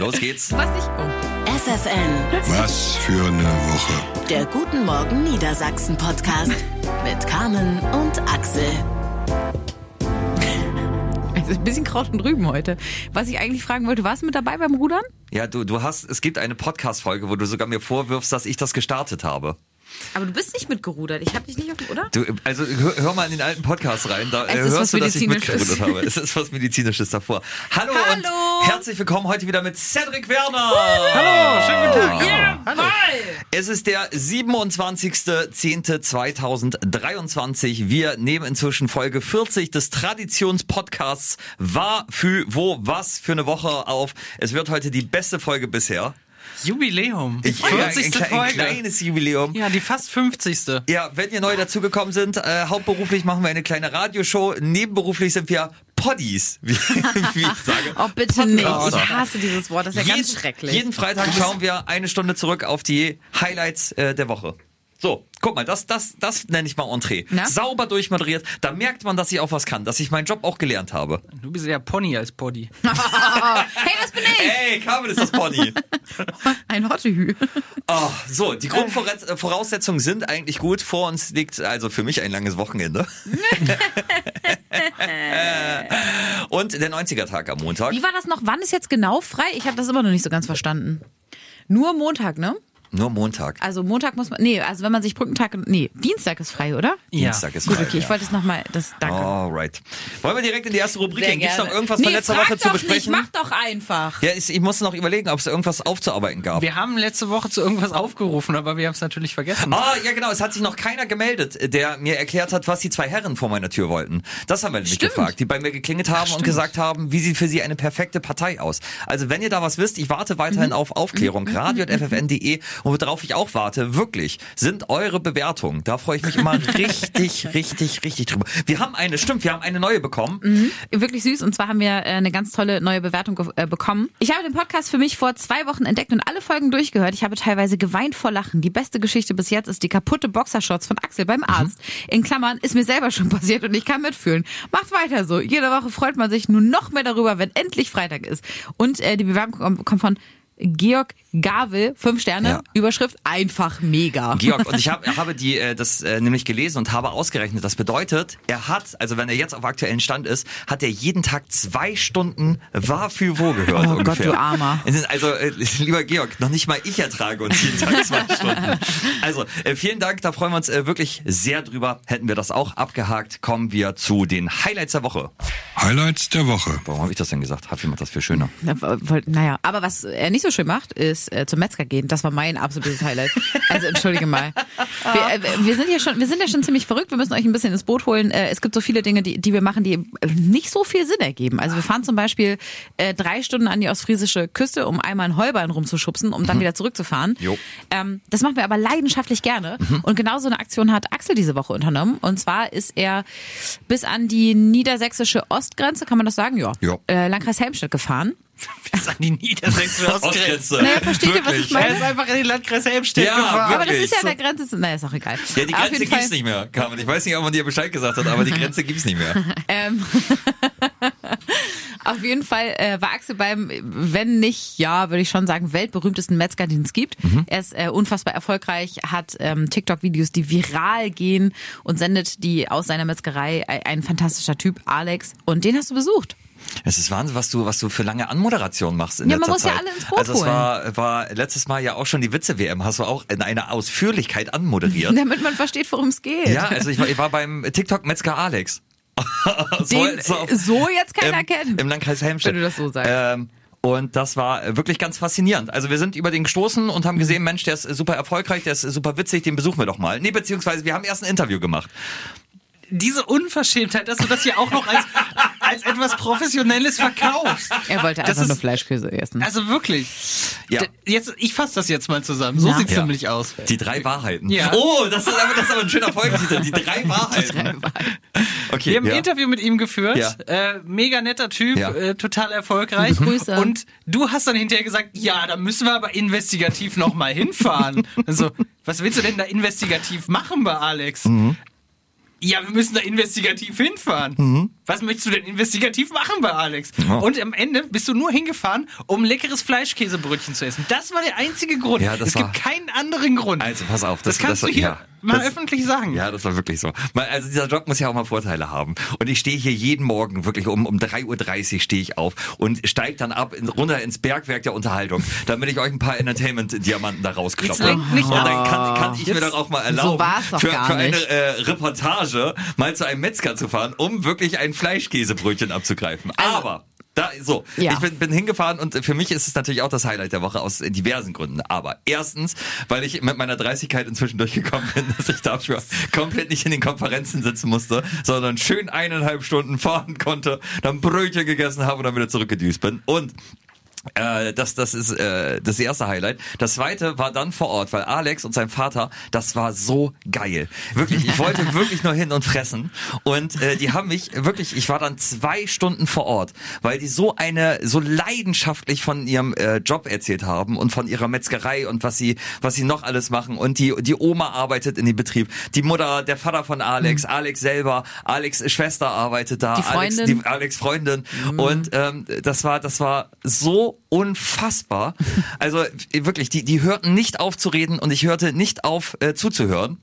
Los geht's. Was ich. Oh. FFN, Was für eine Woche. der Guten Morgen Niedersachsen Podcast mit Carmen und Axel. Also ein bisschen Kraut und Rüben heute. Was ich eigentlich fragen wollte, warst du mit dabei beim Rudern? Ja, du, du hast, es gibt eine Podcast-Folge, wo du sogar mir vorwirfst, dass ich das gestartet habe. Aber du bist nicht mitgerudert. Ich habe dich nicht auf dem, oder? Du, also hör, hör mal in den alten Podcast rein, da Es äh, ist hörst du, dass ich mitgerudert habe. Es ist was Medizinisches davor. Hallo, Hallo. und herzlich willkommen heute wieder mit Cedric Werner. Hallo, schönen guten Tag. Ja, Hallo. Es ist der 27.10.2023. Wir nehmen inzwischen Folge 40 des Traditionspodcasts War, für, wo, was für eine Woche auf. Es wird heute die beste Folge bisher. Jubiläum. Ich freue mich, ein, 40. ein Folge. kleines Jubiläum. Ja, die fast 50. Ja, wenn ihr neu dazugekommen sind, äh, hauptberuflich machen wir eine kleine Radioshow. Nebenberuflich sind wir Poddies, wie, wie ich sage. Oh, bitte nicht. Ich hasse dieses Wort. Das ist ja ganz jeden, schrecklich. Jeden Freitag schauen wir eine Stunde zurück auf die Highlights äh, der Woche. So, guck mal, das, das, das nenne ich mal Entree. Na? Sauber durchmoderiert. Da merkt man, dass ich auch was kann, dass ich meinen Job auch gelernt habe. Du bist ja Pony als Poddy. hey, das bin ich. Ey, Carmen ist das Pony. Ein Hottehü. Oh, so, die Grundvoraussetzungen sind eigentlich gut. Vor uns liegt also für mich ein langes Wochenende. Und der 90er-Tag am Montag. Wie war das noch? Wann ist jetzt genau frei? Ich habe das immer noch nicht so ganz verstanden. Nur Montag, ne? Nur Montag. Also Montag muss man, nee, also wenn man sich Brückentag, nee, Dienstag ist frei, oder? Dienstag ist Gut, frei, okay, ich ja. wollte es nochmal, das, danke. Alright. Wollen wir direkt in die erste Rubrik Sehr gehen? Gibt es noch irgendwas nee, von letzter frag Woche zu doch besprechen? Nicht, mach doch einfach. Ja, ich, ich muss noch überlegen, ob es irgendwas aufzuarbeiten gab. Wir haben letzte Woche zu irgendwas aufgerufen, aber wir haben es natürlich vergessen. Ah, ja genau, es hat sich noch keiner gemeldet, der mir erklärt hat, was die zwei Herren vor meiner Tür wollten. Das haben wir nämlich Stimmt. gefragt, die bei mir geklingelt haben und gesagt haben, wie sieht für sie eine perfekte Partei aus. Also wenn ihr da was wisst, ich warte weiterhin auf Aufklärung. Radio.ffn.de und worauf ich auch warte, wirklich, sind eure Bewertungen. Da freue ich mich immer richtig, richtig, richtig drüber. Wir haben eine, stimmt, wir haben eine neue bekommen. Wirklich süß. Und zwar haben wir äh, eine ganz tolle neue Bewertung äh, bekommen. Ich habe den Podcast für mich vor zwei Wochen entdeckt und alle Folgen durchgehört. Ich habe teilweise geweint vor Lachen. Die beste Geschichte bis jetzt ist die kaputte Boxershorts von Axel beim Arzt. In Klammern ist mir selber schon passiert und ich kann mitfühlen. Macht weiter so. Jede Woche freut man sich nur noch mehr darüber, wenn endlich Freitag ist. Und äh, die Bewerbung kommt von Georg Gavel, fünf Sterne, Ja. Überschrift einfach mega. Georg, und ich hab, habe die äh, das äh, nämlich gelesen und habe ausgerechnet. Das bedeutet, er hat, also wenn er jetzt auf aktuellen Stand ist, hat er jeden Tag zwei Stunden war für wo gehört. Oh Gott, ungefähr. du Armer. Also, äh, lieber Georg, noch nicht mal ich ertrage uns jeden Tag zwei Stunden. Also, äh, vielen Dank, da freuen wir uns äh, wirklich sehr drüber. Hätten wir das auch abgehakt, kommen wir zu den Highlights der Woche. Highlights der Woche. Warum habe ich das denn gesagt? Hafi macht das viel schöner. Na, Naja, aber was er nicht so schön macht, ist äh, zum Metzger gehen. Das war mein absolutes Highlight. Also entschuldige mal. Wir, äh, wir sind ja schon, wir sind ja schon ziemlich verrückt. Wir müssen euch ein bisschen ins Boot holen. Äh, es gibt so viele Dinge, die, die wir machen, die nicht so viel Sinn ergeben. Also wir fahren zum Beispiel äh, drei Stunden an die ostfriesische Küste, um einmal einen Heuballen rumzuschubsen, um dann wieder zurückzufahren. Ähm, das machen wir aber leidenschaftlich gerne. Und genau so eine Aktion hat Axel diese Woche unternommen. Und zwar ist er bis an die niedersächsische Ostgrenze, kann man das sagen? Ja. Jo. Äh, Landkreis Helmstedt gefahren. Bis an die niedersächsische Ostgrenze. Naja, versteht ihr, was ich meine? Er ist einfach in den Landkreis Helmstedt Ja, gefahren. Aber das Wirklich? ist ja an der Grenze. Naja, ist auch egal. Ja, die Grenze gibt's Fall, nicht mehr, Carmen. Ich weiß nicht, ob man dir Bescheid gesagt hat, aber die Grenze gibt's nicht mehr. Ähm, auf jeden Fall äh, war Axel beim, wenn nicht, ja, würde ich schon sagen, weltberühmtesten Metzger, den es gibt. Mhm. Er ist äh, unfassbar erfolgreich, hat ähm, TikTok-Videos, die viral gehen und sendet die aus seiner Metzgerei. Ein, ein fantastischer Typ, Alex. Und den hast du besucht. Es ist Wahnsinn, was du, was du für lange Anmoderation machst in Ja, man letzter muss ja Zeit. alle ins Boot also es holen. war, war letztes Mal ja auch schon die Witze-WM, hast du auch in einer Ausführlichkeit anmoderiert. Damit man versteht, worum es geht. ja, also ich war, ich war beim TikTok-Metzger Alex. Den so auf- so jetzt keiner im, kennt. Im Landkreis Helmstedt. Wenn du das so sagst. Ähm, und das war wirklich ganz faszinierend. Also wir sind über den gestoßen und haben gesehen, Mensch, der ist super erfolgreich, der ist super witzig, den besuchen wir doch mal. Nee, beziehungsweise wir haben erst ein Interview gemacht. Diese Unverschämtheit, dass du das hier auch noch als, als etwas Professionelles verkaufst. Er wollte Das einfach ist- nur Fleischkäse essen. Also wirklich. Ja. Jetzt, ich fasse das jetzt mal zusammen. So Na. sieht's Ja. nämlich aus. Die drei Wahrheiten. Ja. Oh, das ist aber, das ist aber ein schöner Folgentitel. Die drei Wahrheiten. Okay. Wir haben ja. ein Interview mit ihm geführt. Ja. Äh, mega netter Typ, Ja. äh, total erfolgreich. Grüße. Und du hast dann hinterher gesagt, ja, da müssen wir aber investigativ nochmal hinfahren. Also, was willst du denn da investigativ machen bei Alex? Mhm. Ja, wir müssen da investigativ hinfahren. Mhm. Was möchtest du denn investigativ machen bei Alex? Ja. Und am Ende bist du nur hingefahren, um leckeres Fleischkäsebrötchen zu essen. Das war der einzige Grund. Ja, das es war- gibt keinen anderen Grund. Also pass auf, das, das- kannst das- du hier ja, mal das- öffentlich sagen. Ja, das war wirklich so. Also dieser Job muss ja auch mal Vorteile haben. Und ich stehe hier jeden Morgen wirklich um, um 3.30 Uhr stehe ich auf und steige dann ab in, runter ins Bergwerk der Unterhaltung, damit ich euch ein paar Entertainment-Diamanten da rauskloppe. Und dann kann, kann ich mir dann auch mal erlauben, doch für, für eine äh, Reportage mal zu einem Metzger zu fahren, um wirklich ein Fleischkäsebrötchen abzugreifen. Aber da, so, Ja. ich bin, bin hingefahren und für mich ist es natürlich auch das Highlight der Woche aus diversen Gründen. Aber erstens, weil ich mit meiner Dreißigkeit inzwischen durchgekommen bin, dass ich dafür komplett nicht in den Konferenzen sitzen musste, sondern schön eineinhalb Stunden fahren konnte, dann Brötchen gegessen habe und dann wieder zurückgedüst bin. Und äh, das, das ist äh, das erste Highlight. Das zweite war dann vor Ort, weil Alex und sein Vater, das war so geil. Wirklich, ich wollte wirklich nur hin und fressen. Und äh, die haben mich wirklich, ich war dann zwei Stunden vor Ort, weil die so eine, so leidenschaftlich von ihrem äh, Job erzählt haben und von ihrer Metzgerei und was sie, was sie noch alles machen. Und die, die Oma arbeitet in dem Betrieb, die Mutter, der Vater von Alex, Alex selber, Alex Schwester arbeitet da, Die Alex, Freundin. die, Alex Freundin. Und ähm, das war, das war so unfassbar. Also wirklich, die, die hörten nicht auf zu reden und ich hörte nicht auf äh, zuzuhören.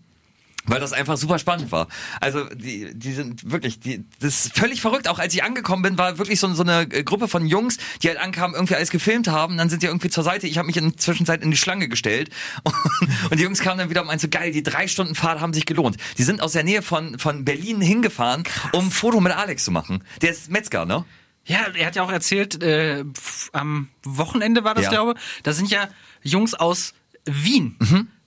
Weil das einfach super spannend war. Also die, die sind wirklich, die, das ist völlig verrückt. Auch als ich angekommen bin, war wirklich so, so eine äh, Gruppe von Jungs, die halt ankamen, irgendwie alles gefilmt haben. Dann sind die irgendwie zur Seite. Ich habe mich in der Zwischenzeit in die Schlange gestellt und, und die Jungs kamen dann wieder und meinten so geil, die drei Stunden Fahrt haben sich gelohnt. Die sind aus der Nähe von von Berlin hingefahren, um ein Foto mit Alex zu machen. Der ist Metzger, ne? Ja, er hat ja auch erzählt, äh, am Wochenende war das, Ja. glaube Da sind ja Jungs aus Wien.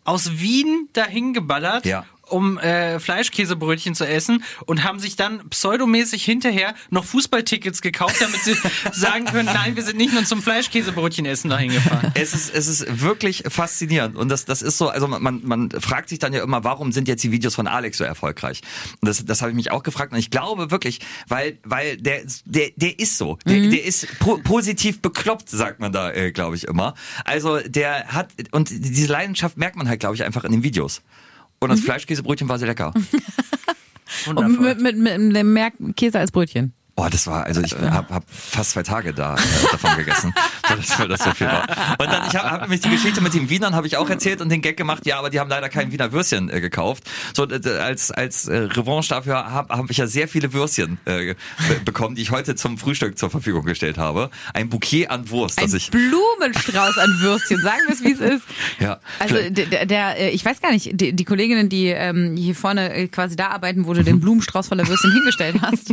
Aus Wien dahin geballert. Ja. Um äh, Fleischkäsebrötchen zu essen und haben sich dann pseudomäßig hinterher noch Fußballtickets gekauft, damit sie sagen können, nein, wir sind nicht nur zum Fleischkäsebrötchen essen dahin gefahren. Es ist, es ist wirklich faszinierend. Und das, das ist so, also man, man fragt sich dann ja immer, warum sind jetzt die Videos von Alex so erfolgreich? Und das, das habe ich mich auch gefragt. Und ich glaube wirklich, weil, weil der, der, der ist so. Der, der ist po positiv bekloppt, sagt man da, äh, glaube ich, immer. Also der hat, und diese Leidenschaft merkt man halt, glaube ich, einfach in den Videos. Und das Fleischkäsebrötchen war sehr lecker. Und mit, mit, mit, mit mehr Käse als Brötchen. Boah, das war, also ich habe hab fast zwei Tage da äh, davon gegessen, weil das, so viel war. Und dann, ich habe hab nämlich die Geschichte mit den Wienern habe ich auch erzählt und den Gag gemacht, ja, aber die haben leider kein Wiener Würstchen äh, gekauft. So äh, als als äh, Revanche dafür habe hab ich ja sehr viele Würstchen äh, be bekommen, die ich heute zum Frühstück zur Verfügung gestellt habe. Ein Bouquet an Wurst, Ein das ich Blumenstrauß an Würstchen, sagen wir es, wie es ist. Ja, Also der, der, äh, ich weiß gar nicht, die, die Kolleginnen, die ähm, hier vorne äh, quasi da arbeiten, wo du den Blumenstrauß voller Würstchen hingestellt hast,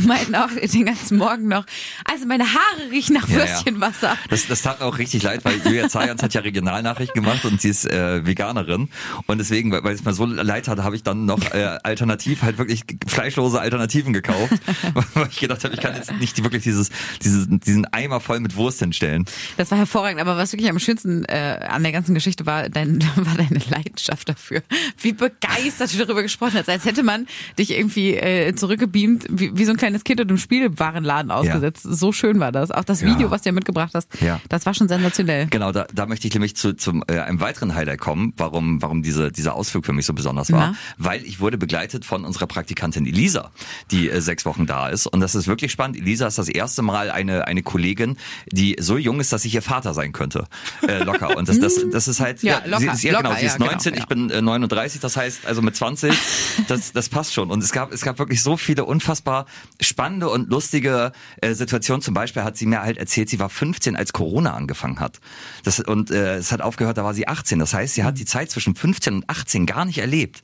meinten auch den ganzen Morgen noch, also meine Haare riechen nach Ja, ja. Würstchenwasser. Das, das tat mir auch richtig leid, weil Julia Zayans hat ja Regionalnachrichten gemacht und sie ist äh, Veganerin. Und deswegen, weil weil es mir so leid hatte, habe ich dann noch äh, alternativ halt wirklich fleischlose Alternativen gekauft. weil ich gedacht habe, ich kann jetzt nicht wirklich dieses, dieses, diesen Eimer voll mit Wurst hinstellen. Das war hervorragend, aber was wirklich am schönsten äh, an der ganzen Geschichte war, dein, war deine Leidenschaft dafür. Wie begeistert du darüber gesprochen hast, als hätte man dich irgendwie äh, zurückgebeamt, wie, wie so ein kleines Kind in einem Spielwarenladen ausgesetzt. So schön war das. Auch das Ja. Video, was du ja mitgebracht hast, Ja. das war schon sensationell. Genau, da, da möchte ich nämlich zu, zum äh, einem weiteren Highlight kommen, warum, warum diese, dieser Ausflug für mich so besonders war. Na? Weil ich wurde begleitet von unserer Praktikantin Elisa, die äh, sechs Wochen da ist. Und das ist wirklich spannend. Elisa ist das erste Mal eine, eine Kollegin, die so jung ist, dass ich ihr Vater sein könnte. Äh, locker. Und das, das, das ist halt, Ja, locker, sie ist, ja, locker, genau, sie ist ja, genau, 19, ja. ich bin äh, 39, das heißt also mit 20, das, das passt schon. Und es gab, es gab wirklich so viele unfassbar spannende und lustige äh, Situationen. Zum Beispiel hat sie mir halt erzählt, sie war 15, als Corona angefangen hat. Das, und äh, es hat aufgehört, da war sie 18. Das heißt, sie hat die Zeit zwischen 15 und 18 gar nicht erlebt.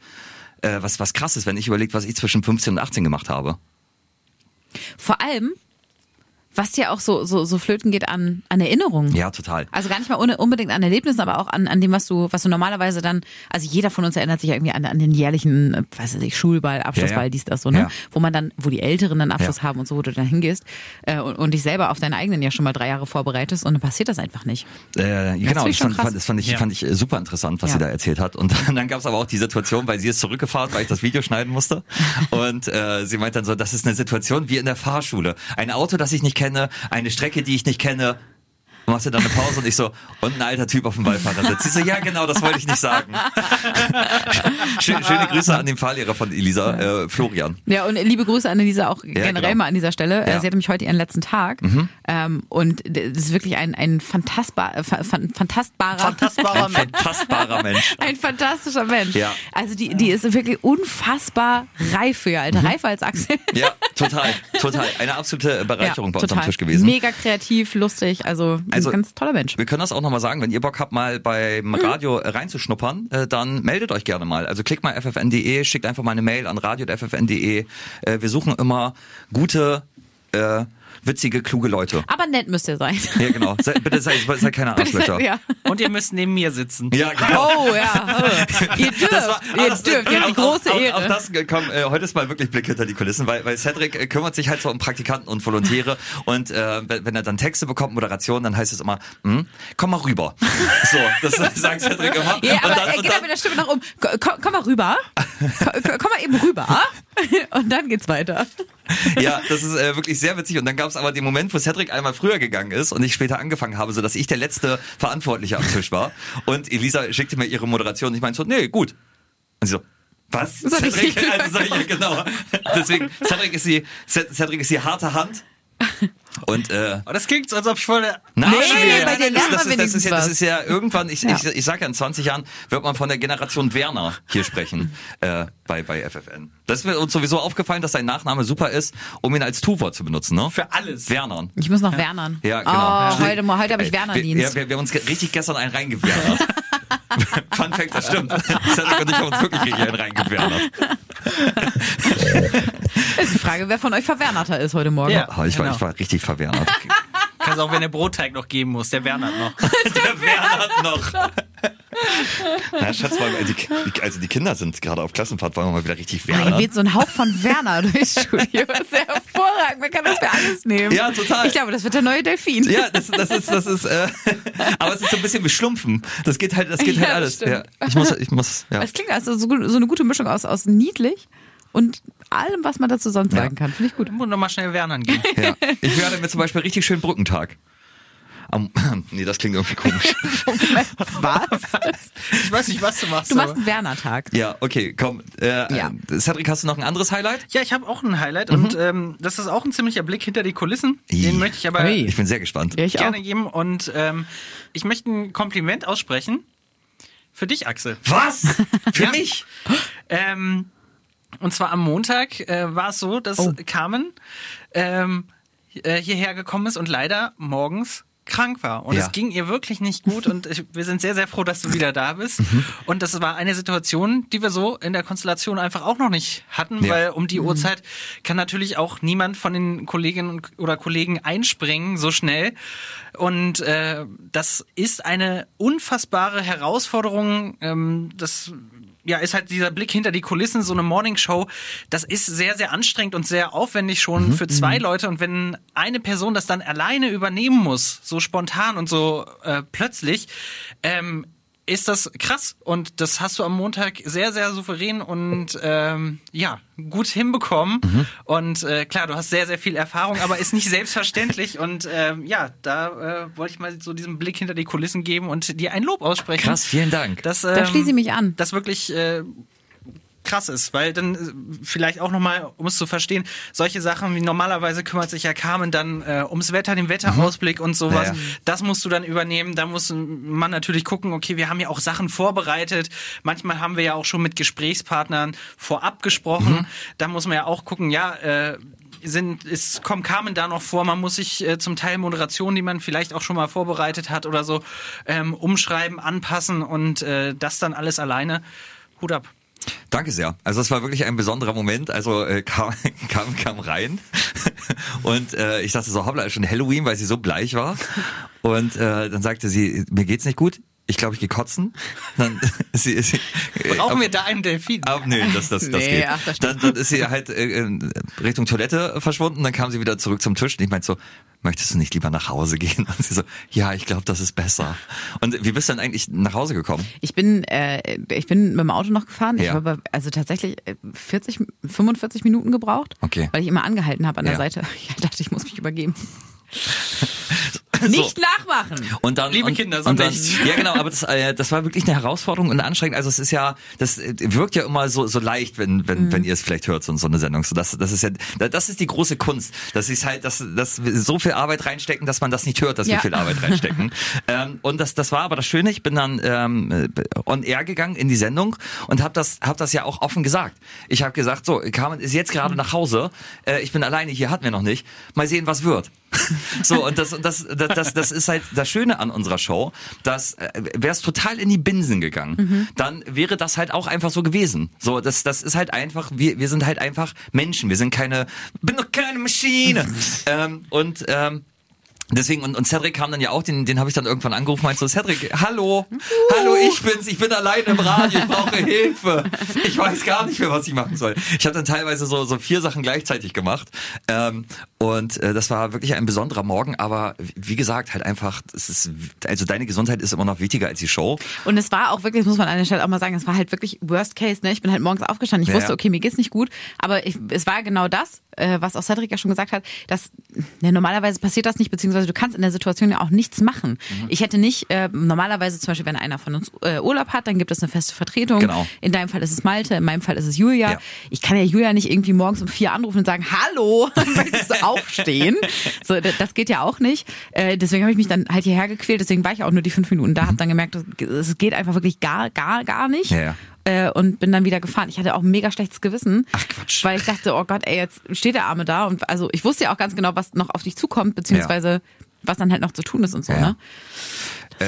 Äh, was, was krass ist, wenn ich überlege, was ich zwischen 15 und 18 gemacht habe. Vor allem, was ja auch so, so, so flöten geht an, an Erinnerungen. Ja, total. Also gar nicht mal ohne, unbedingt an Erlebnissen, aber auch an, an dem, was du, was du normalerweise dann, also jeder von uns erinnert sich ja irgendwie an, an den jährlichen, äh, weiß ich, Schulball, Abschlussball, Ja, ja. dies, das so, ne? Ja. Wo man dann, wo die Älteren dann Abschluss Ja. haben und so, wo du dann hingehst äh, und, und dich selber auf deinen eigenen ja schon mal drei Jahre vorbereitest und dann passiert das einfach nicht. Äh, genau, das fand, fand, das fand ich, Ja. fand ich äh, super interessant, was Ja. sie da erzählt hat. Und dann, dann gab es aber auch die Situation, weil sie ist zurückgefahren, weil ich das Video schneiden musste. Und äh, sie meint dann so, das ist eine Situation wie in der Fahrschule. Ein Auto, das ich nicht kenne, eine Strecke, die ich nicht kenne. Machst du dann eine Pause und ich so, und ein alter Typ auf dem Beifahrersitz. Sie so, ja genau, das wollte ich nicht sagen. Schöne, schöne Grüße an den Fahrlehrer von Elisa, äh, Florian. Ja, und liebe Grüße an Elisa auch generell genau. mal an dieser Stelle. Äh, Ja. Mhm. Sie hatte mich heute ihren letzten Tag. Ähm, und das ist wirklich ein, ein fantastbar, äh, fa- fan- fantastbarer, Fantastbarer Ein Mensch. fantastbarer Mensch. ein fantastischer Mensch. Ja. Also die, die ist wirklich unfassbar reif für ihr Mhm. Alter. Reifer als Axel. Ja, total, total. Eine absolute Bereicherung bei uns total. am Tisch gewesen. Mega kreativ, lustig, also, Also- ein ganz toller Mensch. Wir können das auch nochmal sagen, wenn ihr Bock habt, mal beim Mhm. Radio äh, reinzuschnuppern, äh, dann meldet euch gerne mal. Also klickt mal ffn.de, schickt einfach mal eine Mail an radio.ffn.de. Äh, wir suchen immer gute, äh, witzige, kluge Leute. Aber nett müsst ihr sein. Ja, genau. Sei, bitte seid, seid keine Arschlöcher. ja. Und ihr müsst neben mir sitzen. Ja, genau. Oh ja, oh. ihr dürft, Das war- ihr das- dürft, ihr habt die große auch, Ehre. Auch, auch das, äh, komm, äh, heute ist mal wirklich Blick hinter die Kulissen, weil, weil Cedric äh, kümmert sich halt so um Praktikanten und Volontäre und äh, wenn er dann Texte bekommt, Moderation, dann heißt es immer, hm, komm mal rüber. So, das sagt Cedric immer. Ja, aber und dann, er geht dann dann, mit der Stimme nach oben. Komm, komm, komm mal rüber. Komm, komm mal eben rüber. Und dann geht's weiter. ja, das ist äh, wirklich sehr witzig. Und dann gab es aber den Moment, wo Cedric einmal früher gegangen ist und ich später angefangen habe, so dass ich der letzte Verantwortliche am Tisch war. Und Elisa schickte mir ihre Moderation und ich meinte so, nee, gut. Und sie so, was? Cedric, also sag ich, ja, genau. Deswegen, Cedric ist die, Cedric ist die harte Hand. Und äh, Aber das klingt so, als ob ich voll der Nein, Nee, nee, bei dir das, lernt das, ist, das, ist ja, das ist ja irgendwann, ich, Ja. ich, ich sag ja, in 20 Jahren wird man von der Generation Werner hier sprechen äh, bei, bei FFN. Das ist mir uns sowieso aufgefallen, dass dein Nachname super ist, um ihn als Tu-Wort zu benutzen, ne? für alles. Wernern. Ich muss noch Wernern. Ja, genau. Oh, heute, heute habe ich Werner-Dienst. Wir, ja, wir, wir haben uns richtig gestern einen reingewernert. Fun Fact, das stimmt. Cedric und ich haben uns wirklich richtig einen reingewernert. ist die Frage, wer von euch verwernerter ist heute Morgen. Ja. Oh, ich, war, Genau. ich war richtig verwernert. Kannst auch, wenn der Brotteig noch geben muss, der Wernert noch. Der wernert noch. Na, Schatz, wir- die, die, also die Kinder sind gerade auf Klassenfahrt, wollen wir mal wieder richtig hier wernern? weht so ein Hauch von Werner durchs Studio. Das ist ja hervorragend. Man kann das für alles nehmen. Ja, total. Ich glaube, das wird der neue Delfin. Ja, das, das ist, das ist, äh, aber es ist so ein bisschen wie Schlumpfen. Das geht halt, das geht Ja, halt alles. Ja, ich muss, ich muss, ja. Es klingt also so, so eine gute Mischung aus, aus niedlich und allem, was man dazu sonst sagen kann. Finde ich gut. Muss nochmal schnell Wernern gehen. ja. Ich werde mir zum Beispiel richtig schön Brückentag. Am, nee, das klingt irgendwie komisch. Was? Ich weiß nicht, was du machst. Du machst einen Werner-Tag. Ja, okay, komm. Äh, Ja. Cedric, hast du noch ein anderes Highlight? Ja, ich habe auch ein Highlight und ähm, das ist auch ein ziemlicher Blick hinter die Kulissen. Den möchte ich aber Ui. Ich bin sehr gespannt. Ja, ich gerne auch. geben und ähm, ich möchte ein Kompliment aussprechen für dich, Axel. Was? Für Ja. mich? Ähm, und zwar am Montag äh, war es so, dass Oh. Carmen ähm, äh, hierher gekommen ist und leider morgens krank war. Und Ja. es ging ihr wirklich nicht gut und ich, wir sind sehr, sehr froh, dass du wieder da bist. Mhm. Und das war eine Situation, die wir so in der Konstellation einfach auch noch nicht hatten, Ja. weil um die Uhrzeit kann natürlich auch niemand von den Kolleginnen oder Kollegen einspringen so schnell. Und äh, das ist eine unfassbare Herausforderung. Ähm, das ja, ist halt dieser Blick hinter die Kulissen, so eine Morningshow, das ist sehr, sehr anstrengend und sehr aufwendig schon für zwei Leute. Und wenn eine Person das dann alleine übernehmen muss, so spontan und so äh, plötzlich, ähm, ist das krass. Und das hast du am Montag sehr, sehr souverän und ähm, ja, gut hinbekommen. Und äh, klar, du hast sehr, sehr viel Erfahrung, aber ist nicht selbstverständlich. Und ähm, ja, da äh, wollte ich mal so diesen Blick hinter die Kulissen geben und dir ein Lob aussprechen. Krass, vielen Dank. Das, Da ähm, schließe ich mich an. Das wirklich äh, krass ist, weil dann äh, vielleicht auch nochmal, um es zu verstehen, solche Sachen wie normalerweise kümmert sich ja Carmen dann äh, ums Wetter, den Wetterausblick und sowas. Ja, ja. Das musst du dann übernehmen. Da muss man natürlich gucken, okay, wir haben ja auch Sachen vorbereitet. Manchmal haben wir ja auch schon mit Gesprächspartnern vorab gesprochen. Da muss man ja auch gucken, ja, äh, sind, ist, kommt Carmen da noch vor, man muss sich äh, zum Teil Moderationen, die man vielleicht auch schon mal vorbereitet hat oder so, ähm, umschreiben, anpassen und äh, das dann alles alleine. Hut ab. Danke sehr. Also es war wirklich ein besonderer Moment. Also äh, kam, kam, kam rein und äh, ich dachte so, hoppla, ist schon Halloween, weil sie so bleich war. Und äh, dann sagte sie, mir geht's nicht gut. Ich glaube, ich gehe kotzen. Dann ist sie, ist sie, Brauchen äh, wir da einen Delfin? Ah, nee, das, das, das Nee, geht. ach, das dann, dann ist sie halt äh, in Richtung Toilette verschwunden, dann kam sie wieder zurück zum Tisch und ich meinte so, möchtest du nicht lieber nach Hause gehen? Und sie so, ja, ich glaube, das ist besser. Und wie bist du denn eigentlich nach Hause gekommen? Ich bin, äh, ich bin mit dem Auto noch gefahren. Ich Ja. habe aber also tatsächlich äh, 40, 45 Minuten gebraucht, Okay. weil ich immer angehalten habe an der Ja. Seite. Ich dachte, ich muss mich übergeben. Nicht nachmachen. Und dann, Liebe und, Kinder, so und dann, nicht. Ja, genau, aber das, äh, das war wirklich eine Herausforderung und anstrengend. Also es ist ja, das äh, wirkt ja immer so, so leicht, wenn, wenn, Mhm. wenn ihr es vielleicht hört, so, so eine Sendung. So, das, das ist ja, das ist die große Kunst. Das ist halt, dass, dass wir so viel Arbeit reinstecken, dass man das nicht hört, dass Ja. wir viel Arbeit reinstecken. ähm, und das, das war aber das Schöne. Ich bin dann ähm, äh, on air gegangen in die Sendung und habe das, hab das ja auch offen gesagt. Ich habe gesagt, so, Carmen ist jetzt gerade nach Hause. Äh, ich bin alleine hier, hatten wir noch nicht. Mal sehen, was wird. so, und das, das, das, das, das ist halt das Schöne an unserer Show, dass äh, wäre es total in die Binsen gegangen, dann wäre das halt auch einfach so gewesen. So, das, das ist halt einfach, wir, wir sind halt einfach Menschen, wir sind keine, bin doch keine Maschine. ähm, und ähm, Deswegen, und, und Cedric kam dann ja auch, den, den habe ich dann irgendwann angerufen, meinte so, Cedric, hallo, hallo, ich bin's, ich bin allein im Radio, ich brauche Hilfe. Ich weiß gar nicht mehr, was ich machen soll. Ich habe dann teilweise so, so vier Sachen gleichzeitig gemacht. Ähm, und äh, das war wirklich ein besonderer Morgen, aber wie gesagt, halt einfach, es ist, also deine Gesundheit ist immer noch wichtiger als die Show. Und es war auch wirklich, das muss man an der Stelle auch mal sagen, es war halt wirklich Worst Case. Ne? Ich bin halt morgens aufgestanden. Ich Ja, wusste, okay, mir geht's nicht gut. Aber ich, es war genau das, was auch Cedric ja schon gesagt hat, dass ne, normalerweise passiert das nicht, beziehungsweise du kannst in der Situation ja auch nichts machen. Mhm. Ich hätte nicht, äh, normalerweise zum Beispiel, wenn einer von uns äh, Urlaub hat, dann gibt es eine feste Vertretung. Genau. In deinem Fall ist es Malte, in meinem Fall ist es Julia. Ja. Ich kann ja Julia nicht irgendwie morgens um vier anrufen und sagen, hallo, möchtest du aufstehen? So, das, geht ja auch nicht. Äh, deswegen habe ich mich dann halt hierher gequält, deswegen war ich auch nur die fünf Minuten da, habe dann gemerkt, es geht einfach wirklich gar, gar, gar nicht. Ja, ja. Äh, und bin dann wieder gefahren. Ich hatte auch ein mega schlechtes Gewissen. Ach, Quatsch. Weil ich dachte, oh Gott, ey, jetzt steht der Arme da. Und also ich wusste ja auch ganz genau, was noch auf dich zukommt, beziehungsweise was dann halt noch zu tun ist und so, Ja. ne?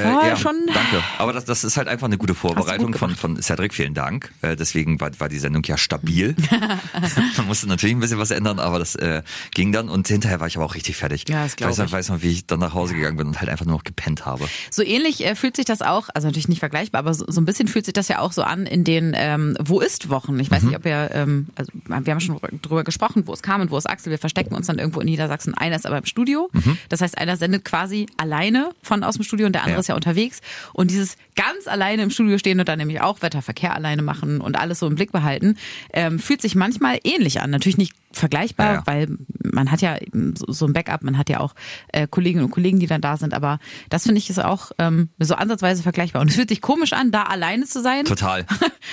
Äh, war ja, schon- Danke. Aber das, das ist halt einfach eine gute Vorbereitung gut von, von Cedric. Vielen Dank. Äh, deswegen war, war die Sendung ja stabil. Man musste natürlich ein bisschen was ändern, aber das äh, ging dann. Und hinterher war ich aber auch richtig fertig. Ja, das ich glaub weiß, ich. weiß noch, wie ich dann nach Hause gegangen bin und halt einfach nur noch gepennt habe. So ähnlich äh, fühlt sich das auch, also natürlich nicht vergleichbar, aber so, so ein bisschen fühlt sich das ja auch so an in den ähm, Wo ist Wochen. Ich weiß Mhm. nicht, ob ihr, ähm, also wir haben schon drüber gesprochen, wo ist Carmen, wo ist Axel. Wir verstecken uns dann irgendwo in Niedersachsen. Einer ist aber im Studio. Das heißt, einer sendet quasi alleine von aus dem Studio und der andere Mhm. Ja. Ist ja unterwegs. Und dieses ganz alleine im Studio stehen und dann nämlich auch Wetter, Verkehr alleine machen und alles so im Blick behalten, ähm, fühlt sich manchmal ähnlich an. Natürlich nicht vergleichbar, Ja, ja. weil man hat ja so, ein Backup, man hat ja auch äh, Kolleginnen und Kollegen, die dann da sind, aber das finde ich ist auch ähm, so ansatzweise vergleichbar. Und es fühlt sich komisch an, da alleine zu sein. Total.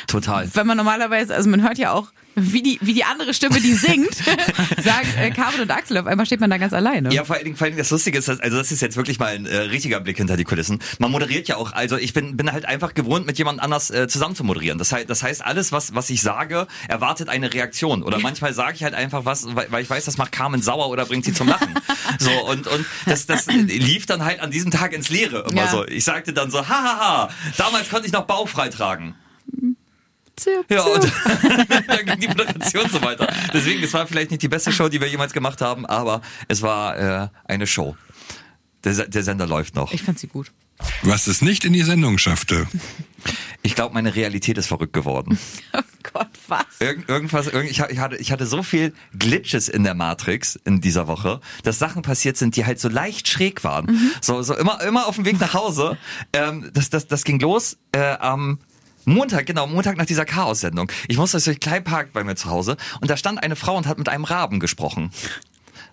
Total. Wenn man normalerweise, also man hört ja auch, wie die, wie die andere Stimme, die singt, sagen äh, Carmen und Axel, auf einmal steht man da ganz alleine. Ja, vor allen Dingen, vor allen Dingen das Lustige ist, dass, also das ist jetzt wirklich mal ein äh, richtiger Blick hinter die Kulissen. Man moderiert ja auch, also ich bin, bin halt einfach gewohnt, mit jemand anders äh, zusammen zu moderieren. Das heißt, das heißt, alles, was, was ich sage, erwartet eine Reaktion. Oder manchmal sage ich halt einfach was, weil, ich weiß, das macht Carmen sauer oder bringt sie zum Lachen. so, und, und das, das lief dann halt an diesem Tag ins Leere immer Ja. so. Ich sagte dann so, hahaha, damals konnte ich noch bauchfrei tragen. Zirp, Ja, zirp. und dann ging die Moderation so weiter. Deswegen, es war vielleicht nicht die beste Show, die wir jemals gemacht haben, aber es war äh, eine Show. Der, der Sender läuft noch. ich fand sie gut. Was es nicht in die Sendung schaffte. Ich glaube, meine Realität ist verrückt geworden. Oh Gott, was? Irgend, irgendwas, irgend, ich, ich, hatte, ich hatte so viel Glitches in der Matrix in dieser Woche, dass Sachen passiert sind, die halt so leicht schräg waren. So, so immer, immer auf dem Weg nach Hause. Ähm, das, das, das ging los äh, am Montag, genau, Montag nach dieser Chaos-Sendung. Ich musste durch Kleinpark bei mir zu Hause und da stand eine Frau und hat mit einem Raben gesprochen.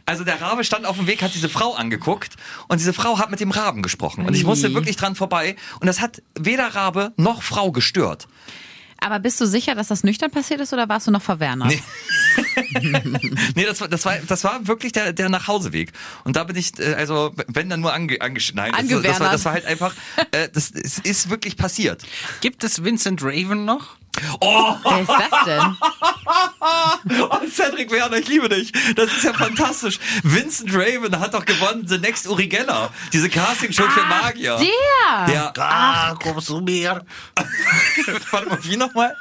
Also der Rabe stand auf dem Weg, hat diese Frau angeguckt und diese Frau hat mit dem Raben gesprochen. Und ich musste wirklich dran vorbei und das hat weder Rabe noch Frau gestört. Aber bist du sicher, dass das nüchtern passiert ist oder warst du noch verwernert? Nee. nee, das war, das war, das war wirklich der, der Nachhauseweg. Und da bin ich, äh, also, wenn dann nur ange, angesch nein, das, das, war, Angewernert. das war halt einfach, äh, das, es ist wirklich passiert. Gibt es Vincent Raven noch? Wer ist das denn? Oh, Cedric Werner, ich liebe dich. Das ist ja fantastisch. Vincent Raven hat doch gewonnen The Next Uri Geller. Diese Castingshow für Magier. Der! Ja. Ah, kommst du mir? Warte mal, wie nochmal?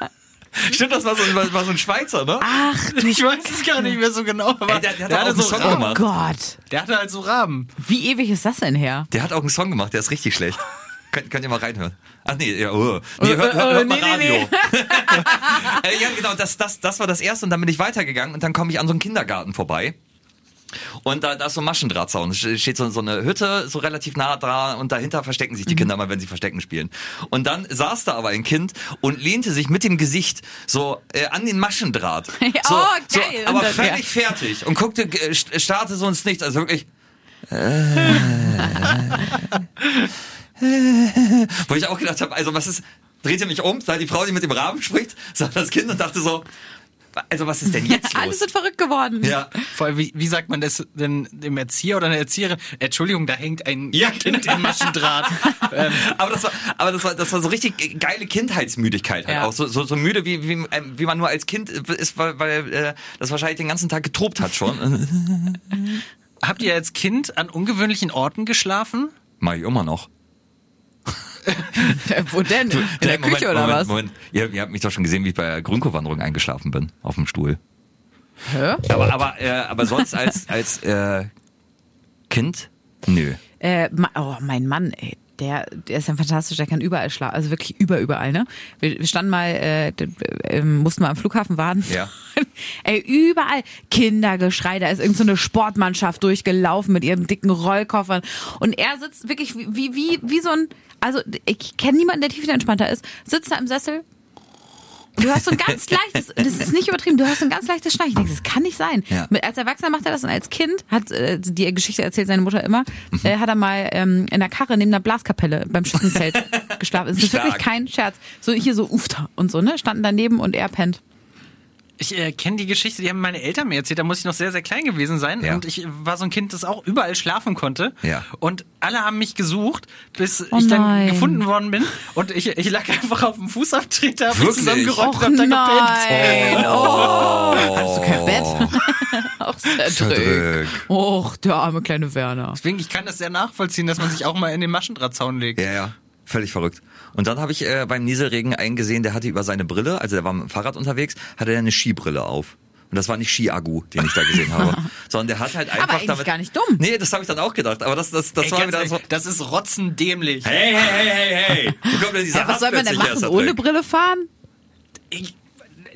Stimmt, das war so, war, war so ein Schweizer, ne? Ach, Ich weiß es gar nicht mehr so genau. Aber Ey, der- der hat der, auch hatte einen so Song oh gemacht. Gott. der hatte halt so Raben. Wie ewig ist das denn her? Der hat auch einen Song gemacht, der ist richtig schlecht. Könnt, könnt ihr mal reinhören. Ach nee, ja, oh. nee, Äh, hört, hört, äh, hört mal Radio. äh, ja, genau, das, das, das war das erste und dann bin ich weitergegangen und dann komme ich an so einen Kindergarten vorbei. Und da, da ist so ein Maschendrahtzaun. Es steht so, so eine Hütte, so relativ nah dran und dahinter verstecken sich die Mhm. Kinder mal, wenn sie Verstecken spielen. Und dann saß da aber ein Kind und lehnte sich mit dem Gesicht so äh, an den Maschendraht. Ja, so, oh, so, aber dann- völlig fertig und guckte, äh, st- starrte so ins Nichts. Also wirklich, äh, Wo ich auch gedacht habe, also was ist, drehte mich um, sah die Frau, die mit dem Rahmen spricht, sah das Kind und dachte so, also was ist denn jetzt Alle los? sind verrückt geworden. Ja. Vor allem, wie, wie sagt man das denn dem Erzieher oder einer Erzieherin? Entschuldigung, da hängt ein Ja, Kind genau. im Maschendraht. ähm, Aber das war, aber das war, das war so richtig geile Kindheitsmüdigkeit halt Ja. auch. So, so, so müde, wie, wie, ähm, wie man nur als Kind ist, weil, weil äh, das wahrscheinlich den ganzen Tag getobt hat schon. habt ihr als Kind an ungewöhnlichen Orten geschlafen? Mach ich immer noch. Wo denn? In der Moment, Küche oder Moment, was? Moment. Ihr, ihr habt mich doch schon gesehen, wie ich bei der Grünkow-Wanderung eingeschlafen bin. Auf dem Stuhl. Hä? Aber, aber, äh, aber sonst als, als äh, Kind? Nö. Äh, oh, mein Mann, ey. Der, der ist ja fantastisch, der kann überall schlafen, also wirklich über, überall, ne? Wir, wir standen mal, äh, äh, mussten mal am Flughafen warten. Ja. Ey, überall Kindergeschrei, da ist irgendeine so eine Sportmannschaft durchgelaufen mit ihren dicken Rollkoffern und er sitzt wirklich wie, wie, wie, wie so ein, also ich kenne niemanden, der tiefenentspannter ist, sitzt da im Sessel, Du hörst so ein ganz leichtes, das ist nicht übertrieben, du hörst so ein ganz leichtes Schnarchen. Ich denke, das kann nicht sein. Ja. Mit, als Erwachsener macht er das und als Kind hat äh, die Geschichte erzählt seine Mutter immer, Mhm. äh, hat er mal ähm, in der Karre neben einer Blaskapelle beim Schützenzelt geschlafen. Das ist Stark. wirklich kein Scherz. So hier so Ufter und so, ne? Standen daneben und er pennt. Ich äh, kenne die Geschichte, die haben meine Eltern mir erzählt, da muss ich noch sehr, sehr klein gewesen sein. Ja. Und ich war so ein Kind, das auch überall schlafen konnte. Ja. Und alle haben mich gesucht, bis Oh ich dann nein. gefunden worden bin. Und ich, ich lag einfach auf dem Fußabtreter, hab mich zusammengerollt und hab da nein. gepennt. Oh. Hast du kein Bett? Auch Cedric. Cedric. Och, der arme kleine Werner. Deswegen, ich kann das sehr nachvollziehen, dass man sich auch mal in den Maschendrahtzaun legt. Ja, ja. Völlig verrückt. Und dann habe ich äh, beim Nieselregen einen gesehen, der hatte über seine Brille, also der war mit dem Fahrrad unterwegs, hatte er eine Skibrille auf. Und das war nicht Ski-Agu, den ich da gesehen habe, sondern der hat halt einfach eigentlich damit... gar nicht dumm. Nee, das habe ich dann auch gedacht, aber das, das, das Ey, war wieder ehrlich, so... das ist rotzendämlich. Hey, hey, hey, hey, hey! Wo kommt denn dieser Ja, was soll man denn machen? Ohne? Brille fahren? Ich,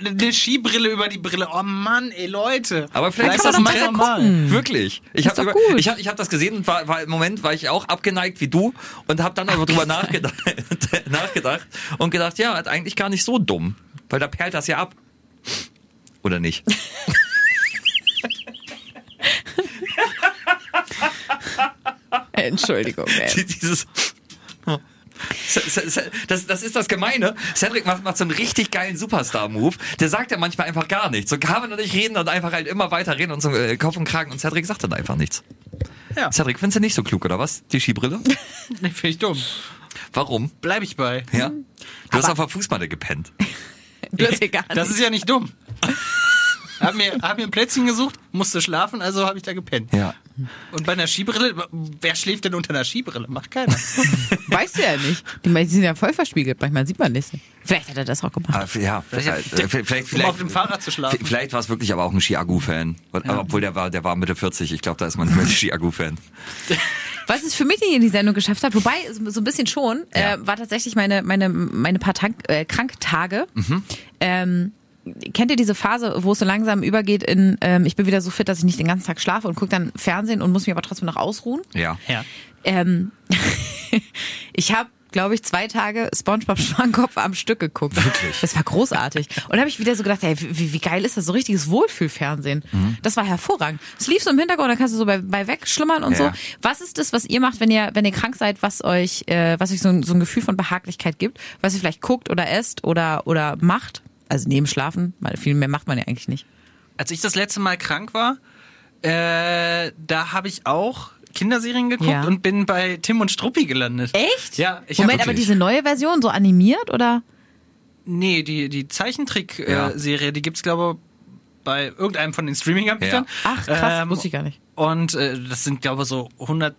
eine Skibrille über die Brille. Oh Mann, ey Leute. Aber vielleicht kann ist das mal mal normal. Wirklich. Ich habe ich hab, ich hab das gesehen und war, war im Moment war ich auch abgeneigt wie du und habe dann aber drüber nachgedacht, nachgedacht und gedacht, ja, ist eigentlich gar nicht so dumm, weil da perlt das ja ab. Oder nicht? Entschuldigung, ey. Dieses das, das ist das Gemeine. Cedric macht, macht so einen richtig geilen Superstar-Move. Der sagt ja manchmal einfach gar nichts. So kann man nicht reden und einfach halt immer weiter reden und so äh, Kopf und Kragen. Und Cedric sagt dann einfach nichts. Ja. Cedric, findest du nicht so klug, oder was? Die Skibrille? Nee, finde ich dumm. Warum? Bleib ich bei. Ja? Du hast auf der Fußmatte gepennt. Du hast gar Das ist ja nicht dumm. hab mir, hab mir ein Plätzchen gesucht, musste schlafen, also habe ich da gepennt. Ja. Und bei einer Skibrille, wer schläft denn unter einer Skibrille? Macht keiner. Weißt du ja nicht. Die sind ja voll verspiegelt. Manchmal sieht man nicht. Vielleicht hat er das auch gemacht. Aber, ja, vielleicht, äh, vielleicht, vielleicht, um auf dem Fahrrad zu schlafen. Vielleicht war es wirklich aber auch ein Ski-Agu-Fan. Obwohl der war, der war Mitte 40. Ich glaube, da ist man nicht mehr Ski-Agu-Fan. Was es für mich in die Sendung geschafft hat, wobei so ein bisschen schon, Ja. äh, war tatsächlich meine, meine, meine paar Tank, äh, Kranktage. Ähm, kennt ihr diese Phase, wo es so langsam übergeht in, ähm, ich bin wieder so fit, dass ich nicht den ganzen Tag schlafe und gucke dann Fernsehen und muss mich aber trotzdem noch ausruhen? Ja. Ja. Ähm, ich habe glaube ich, zwei Tage SpongeBob Schwankopf am Stück geguckt. Wirklich? Das war großartig. Und habe ich wieder so gedacht, ey, wie, wie geil ist das? So richtiges Wohlfühlfernsehen. Das war hervorragend. Es lief so im Hintergrund, da kannst du so bei, bei wegschlummern und Ja. so. Was ist das, was ihr macht, wenn ihr, wenn ihr krank seid, was euch, äh, was euch so ein, so ein Gefühl von Behaglichkeit gibt? Was ihr vielleicht guckt oder esst oder, oder macht? Also neben Schlafen, weil viel mehr macht man ja eigentlich nicht. Als ich das letzte Mal krank war, äh, da habe ich auch Kinderserien geguckt Ja. und bin bei Tim und Struppi gelandet. Echt? Ja, ich Moment, aber diese neue Version, so animiert oder? Nee, die, die Ja. Zeichentrick-Serie, die gibt's glaube bei irgendeinem von den Streaming-Anbietern. Ach, krass, Ähm, wusste ich gar nicht. Und äh, das sind, glaube ich, so 100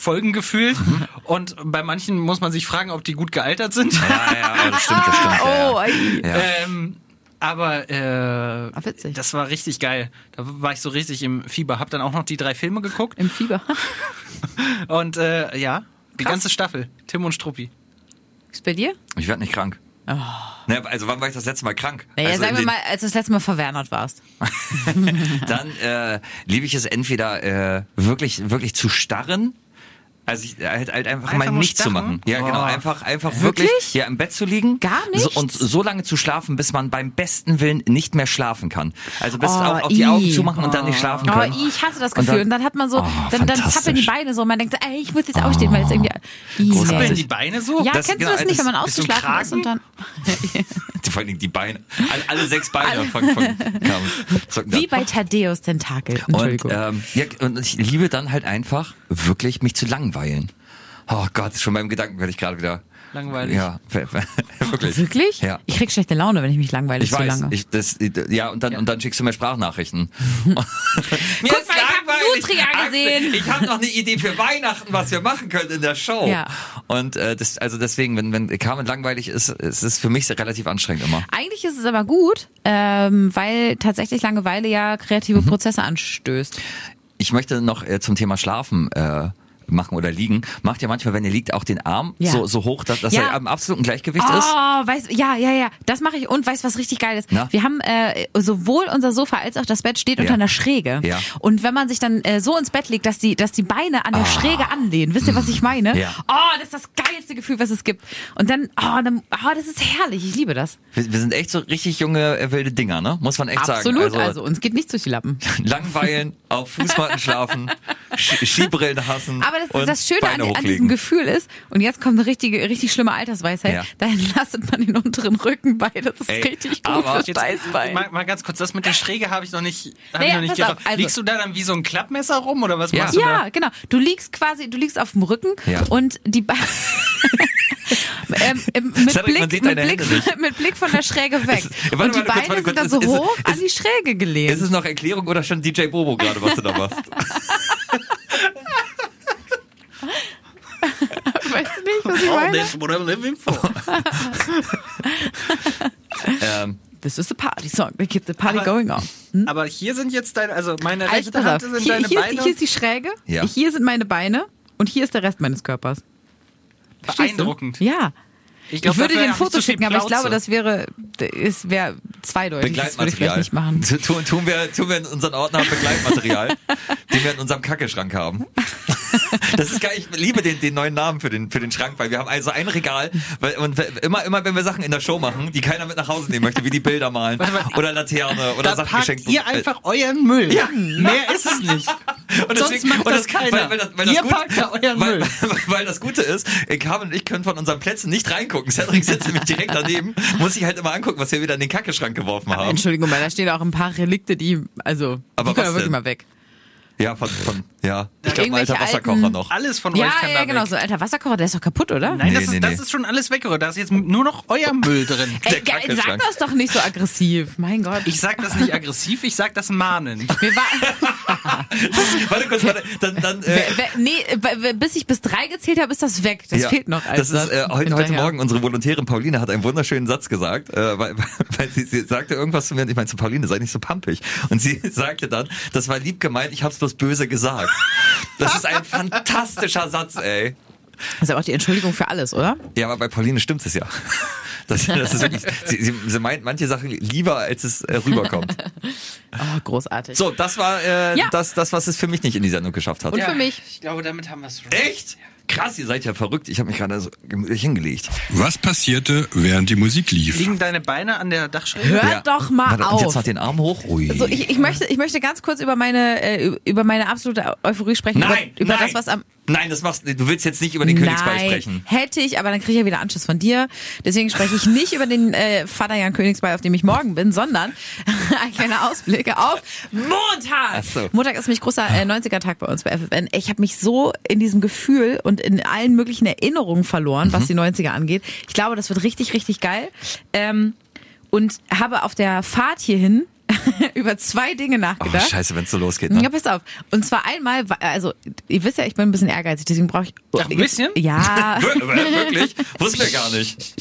Folgen gefühlt. Mhm. Und bei manchen muss man sich fragen, ob die gut gealtert sind. Ja, ja, das stimmt, das stimmt. Oh, ja. Ja. Ähm, aber äh, witzig. das war richtig geil. Da war ich so richtig im Fieber. Hab dann auch noch die drei Filme geguckt. Im Fieber. Und äh, ja, die Krass. ganze Staffel. Tim und Struppi. Ist bei dir? Ich werde nicht krank. Ne, also wann war ich das letzte Mal krank? Naja, also sagen wir mal, als du das letzte Mal verwernert warst. Dann äh, liebe ich es entweder äh, wirklich, wirklich zu starren. Also ich, halt, halt einfach, Einfach mal nichts zu machen. Ja, genau. Boah. Einfach, einfach Wirklich? wirklich ja, im Bett zu liegen. Gar So, nichts? und so lange zu schlafen, bis man beim besten Willen nicht mehr schlafen kann. Also bis Oh, auch, auch die. Augen zumachen und dann nicht schlafen Oh, können. ich hasse das Und Gefühl. dann- Und dann, hat man so, Oh, dann, dann zappeln die. Beine so und man denkt, so, ey, ich muss jetzt aufstehen, weil es irgendwie. Großartig. Zappeln die Beine so? Ja, Das- kennst genau, du das nicht, das wenn man so ausgeschlafen ist und dann. Vor allen Dingen die Beine. Alle, alle sechs Beine von, von. Socken Wie bei Thaddeus Tentakel. und, Entschuldigung. ähm, ja, und ich liebe dann halt einfach wirklich mich zu langweilen. Oh Gott, schon beim Gedanken werde ich gerade wieder Langweilig. Ja, wirklich. Wirklich? Ja. Ich krieg schlechte Laune, wenn ich mich langweile Ich zu weiß, lange. ich, das, ja, und dann, und dann schickst du mir Sprachnachrichten. Mir Guck ist mal, ich langweilig. Nutria Axel, gesehen. Ich habe noch eine Idee für Weihnachten, was wir machen können in der Show. Ja. Und äh, das, also deswegen, wenn, wenn Carmen langweilig ist, ist es für mich relativ anstrengend immer. Eigentlich ist es aber gut, ähm, weil tatsächlich Langeweile ja Mhm. kreative Prozesse anstößt. Ich möchte noch äh, zum Thema Schlafen äh, machen oder liegen. Macht ja manchmal, wenn ihr liegt, auch den Arm Ja. so, so hoch, dass, dass Ja. er am absoluten Gleichgewicht Oh, ist. weißt, ja, ja, ja, das mache ich und weißt was richtig geil ist? Na? Wir haben äh, sowohl unser Sofa als auch das Bett steht unter Ja. einer Schräge. Ja. Und wenn man sich dann äh, so ins Bett legt, dass die, dass die Beine an der Schräge anlehnen, wisst ihr, was ich meine? Ja. Oh, das ist das geilste Gefühl, was es gibt. Und dann, oh, dann, oh das ist herrlich. Ich liebe das. Wir, wir sind echt so richtig junge, äh, wilde Dinger, ne? Muss man echt Absolut. sagen. Also, uns geht nichts durch die Lappen. langweilen, auf Fußmatten schlafen, Skibrillen hassen. Aber das, und das Schöne an, Beine an hochlegen. diesem Gefühl ist, und jetzt kommt eine richtige, richtig schlimme Altersweisheit, Ja. da entlastet man den unteren Rücken bei. Das ist Ey, richtig gut aber- für Steißbein. Mal, mal ganz kurz, das mit der Schräge habe ich noch nicht, hab Naja, ich noch nicht pass auf, also- Liegst du da dann wie so ein Klappmesser rum oder was Ja. machst du Ja, da? genau. Du liegst quasi, du liegst auf dem Rücken Ja. und die Beine. ähm, ähm, mit, Cedric, Blick, mit, Blick, mit Blick von der Schräge weg. Ist- warte, und die warte, kurz, Beine warte, sind dann kurz. so ist- hoch ist- an die Schräge gelehnt. Ist es noch Erklärung oder schon DJ Bobo gerade, was du da machst? weißt du nicht, was ich Oh, meine? that's what I'm living for. ähm, This is the party song. We keep the party Aber- going on. Aber hier sind jetzt deine, also meine Also, rechte Hand sind Hier, deine hier, ist, Beine. hier ist die Schräge, Ja. hier sind meine Beine und hier ist der Rest meines Körpers. Verstehst du? Beeindruckend. Ja. Ich, glaub, würde dafür dir ein ich Foto schicken, aber ich glaube, das wäre, es wäre zweideutig. Das würde ich vielleicht nicht machen. Tu- Tun, tun, wir, tun wir in unseren Ordner Begleitmaterial, den wir in unserem Kackeschrank haben. Das ist geil, ich liebe den, den neuen Namen für den, für den Schrank, weil wir haben also ein Regal, weil, und immer, immer wenn wir Sachen in der Show machen, die keiner mit nach Hause nehmen möchte, wie die Bilder malen oder Laterne oder Da Sachen packt geschenkt. ihr einfach euren Müll. Ja. Mehr ist es nicht. Und Sonst macht und das keiner. Weil, weil das, weil das Ihr gut, packt da euren Müll. Weil, das Gute ist, Carmen und ich können von unseren Plätzen nicht reingucken. Cedric sitzt nämlich direkt daneben, muss sich halt immer angucken, was wir wieder in den Kackeschrank geworfen haben. Entschuldigung, weil da stehen auch ein paar Relikte, die, also, Aber die können was wirklich mal weg. Ja, von, von ja. Ich glaube, alter Wasserkocher alten- noch. Alles von Ja, euch kann ja, da genau, weg. so alter Wasserkocher, der ist doch kaputt, oder? Nein, das, Nee, ist, nee, das nee. ist schon alles weggerührt. Da ist jetzt nur noch euer Müll drin. Ey, sag das doch nicht so aggressiv. Mein Gott. Ich sag das nicht aggressiv, ich sag das mahnend. War, warte kurz, warte, dann, dann, äh, wer- wer- nee, bis ich bis drei gezählt habe, ist das weg. Das ja, fehlt noch. Als Das ist äh, heute, heute. Morgen, unsere Volontärin Pauline hat einen wunderschönen Satz gesagt, äh, weil, weil sie, sie sagte irgendwas zu mir und ich meinte zu Pauline, sei nicht so pampig. Und sie sagte dann, das war lieb gemeint, ich hab's bloß böse gesagt. Das ist ein fantastischer Satz, ey. Das ist aber auch die Entschuldigung für alles, oder? Ja, aber bei Pauline stimmt es ja. Das, das ist wirklich, sie, sie, sie meint manche Sachen lieber, als es äh, rüberkommt. Oh, großartig. So, das war äh, Ja. das, das, was es für mich nicht in die Sendung geschafft hat. Und für mich. Ich glaube, damit haben wir es schon. Echt? Krass, ihr seid ja verrückt. Ich habe mich gerade so gemütlich hingelegt. Was passierte, während die Musik lief? Liegen deine Beine an der Dachschräge? Hört Ja. doch mal Warte, auf. Und jetzt noch den Arm hoch. Ui. So, ich, ich, möchte, ich möchte ganz kurz über meine, äh, über meine absolute Euphorie sprechen. nein, über, über nein. das, was am. Nein, das machst du. Du willst jetzt nicht über den Königsball Nein, sprechen. hätte ich, aber dann kriege ich ja wieder Anschluss von dir. Deswegen spreche ich nicht über den äh, Vater Jan Königsball, auf dem ich morgen bin, sondern ein kleiner Ausblick auf Montag. Ach so. Montag ist nämlich großer äh, 90er-Tag bei uns bei FFN. Ich habe mich so in diesem Gefühl und in allen möglichen Erinnerungen verloren, Mhm. was die 90er angeht. Ich glaube, das wird richtig, richtig geil. Ähm, und habe auf der Fahrt hierhin über zwei Dinge Oh, nachgedacht. scheiße, wenn es so losgeht. Ne? Ja, pass auf. Und zwar einmal, also ihr wisst ja, ich bin ein bisschen ehrgeizig, deswegen brauche ich. Ach, ein bisschen? Ja. Wir- wir- Wirklich? Wussten wir gar nicht.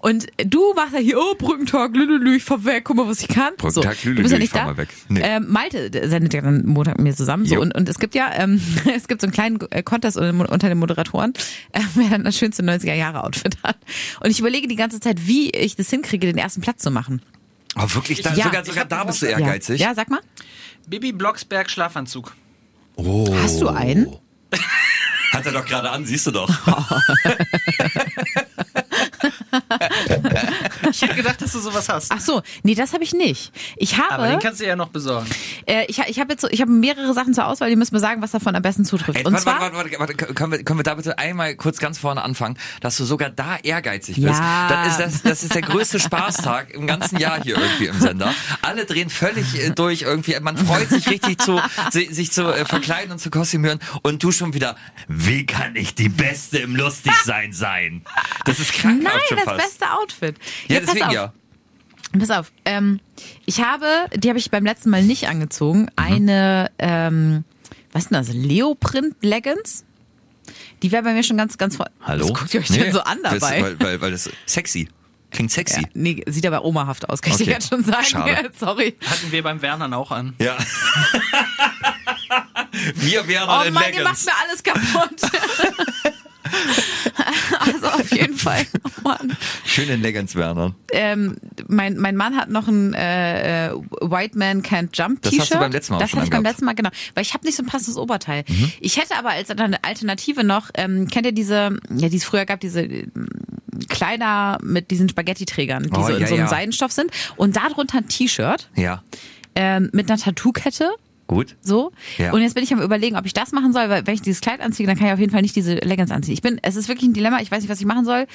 Und du machst ja hier, oh, Brückentag, lülülü, ich fahr weg, guck mal, was ich kann. Brückentag, so, lülülü, du bist ja ich nicht fahr da. mal weg. Nee. Ähm, Malte sendet ja dann Montag mit mir zusammen. So, Jo. und, und es gibt ja, ähm, es gibt so einen kleinen äh, Contest unter unter den Moderatoren, äh, wer dann das schönste 90er-Jahre-Outfit hat. Und ich überlege die ganze Zeit, wie ich das hinkriege, den ersten Platz zu machen. Aber wirklich, da, Ja. sogar, sogar da bist du ehrgeizig. Ja, ja sag mal. Bibi Blocksberg Schlafanzug. Oh. Hast du einen? Hat er doch gerade an, siehst du doch. Ich hätte gedacht, dass du sowas hast. Ach so, nee, das habe ich nicht. Ich habe, Aber den kannst du ja noch besorgen. äh, ich, ich habe jetzt so, ich habe mehrere Sachen zur Auswahl, die müssen mir sagen, was davon am besten zutrifft. Ey, Und warte, zwar, warte, warte, warte, warte, können wir, können wir da bitte einmal kurz ganz vorne anfangen, dass du sogar da ehrgeizig bist. Ja. Das ist, das, das ist der größte Spaßtag im ganzen Jahr hier irgendwie im Sender. Alle drehen völlig äh, durch irgendwie. Man freut sich richtig zu, si- sich zu äh, verkleiden und zu kostümieren und du schon wieder, wie kann ich die Beste im Lustigsein sein? Das ist nein, krankhaft schon das fast. beste Outfit. Ja, deswegen auf. ja. Pass auf, ähm, ich habe, die habe ich beim letzten Mal nicht angezogen, Mhm. eine, ähm, was ist denn das, Leoprint-Leggings? Die wäre bei mir schon ganz, ganz voll. Hallo? Was guckt ihr euch Nee, denn so an das- dabei? Weil, weil, weil das sexy. Klingt sexy. ja, nee, sieht aber omahaft aus, kann ich dir Okay. jetzt schon sagen. Schade. Sorry. Hatten wir beim Wernern auch an. Ja. Wir wären Oh in Mann, ihr macht mir alles kaputt. also auf jeden Fall. Oh Mann. Schön in Leggings, Werner. ähm, mein, mein Mann hat noch ein äh, White Man Can't Jump Das T-Shirt. hast du beim letzten Mal auch Das hatte ich beim letzten Mal, genau. Weil ich habe nicht so ein passendes Oberteil. Mhm. Ich hätte aber als Alternative noch, ähm, kennt ihr diese, ja, die es früher gab, diese ähm, Kleider mit diesen Spaghetti-Trägern, die Oh, so in ja, so einem ja. Seidenstoff sind. Und darunter ein T-Shirt Ja. ähm, mit einer Tattoo-Kette. Gut. So. Ja. Und jetzt bin ich am überlegen, ob ich das machen soll, weil wenn ich dieses Kleid anziehe, dann kann ich auf jeden Fall nicht diese Leggings anziehen. Ich bin, es ist wirklich ein Dilemma, ich weiß nicht, was ich machen soll.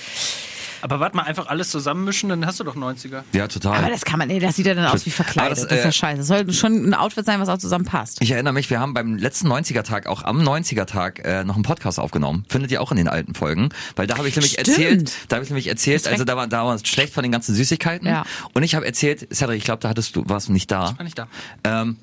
Aber warte mal, einfach alles zusammenmischen, dann hast du doch 90er. Ja, total. Aber das kann man, nee, das sieht ja dann aus wie verkleidet. Das, das, ist ja äh, scheiße. Das soll schon ein Outfit sein, was auch zusammenpasst. Ich erinnere mich, wir haben beim letzten 90er-Tag, auch am 90er-Tag, äh, noch einen Podcast aufgenommen. Findet ihr auch in den alten Folgen. Weil da habe ich nämlich Stimmt. erzählt, da habe ich nämlich erzählt, also da war, da war es schlecht von den ganzen Süßigkeiten. Ja. Und ich habe erzählt, Cedric, ich glaube, da hattest du, warst du nicht da. War nicht da. Ähm,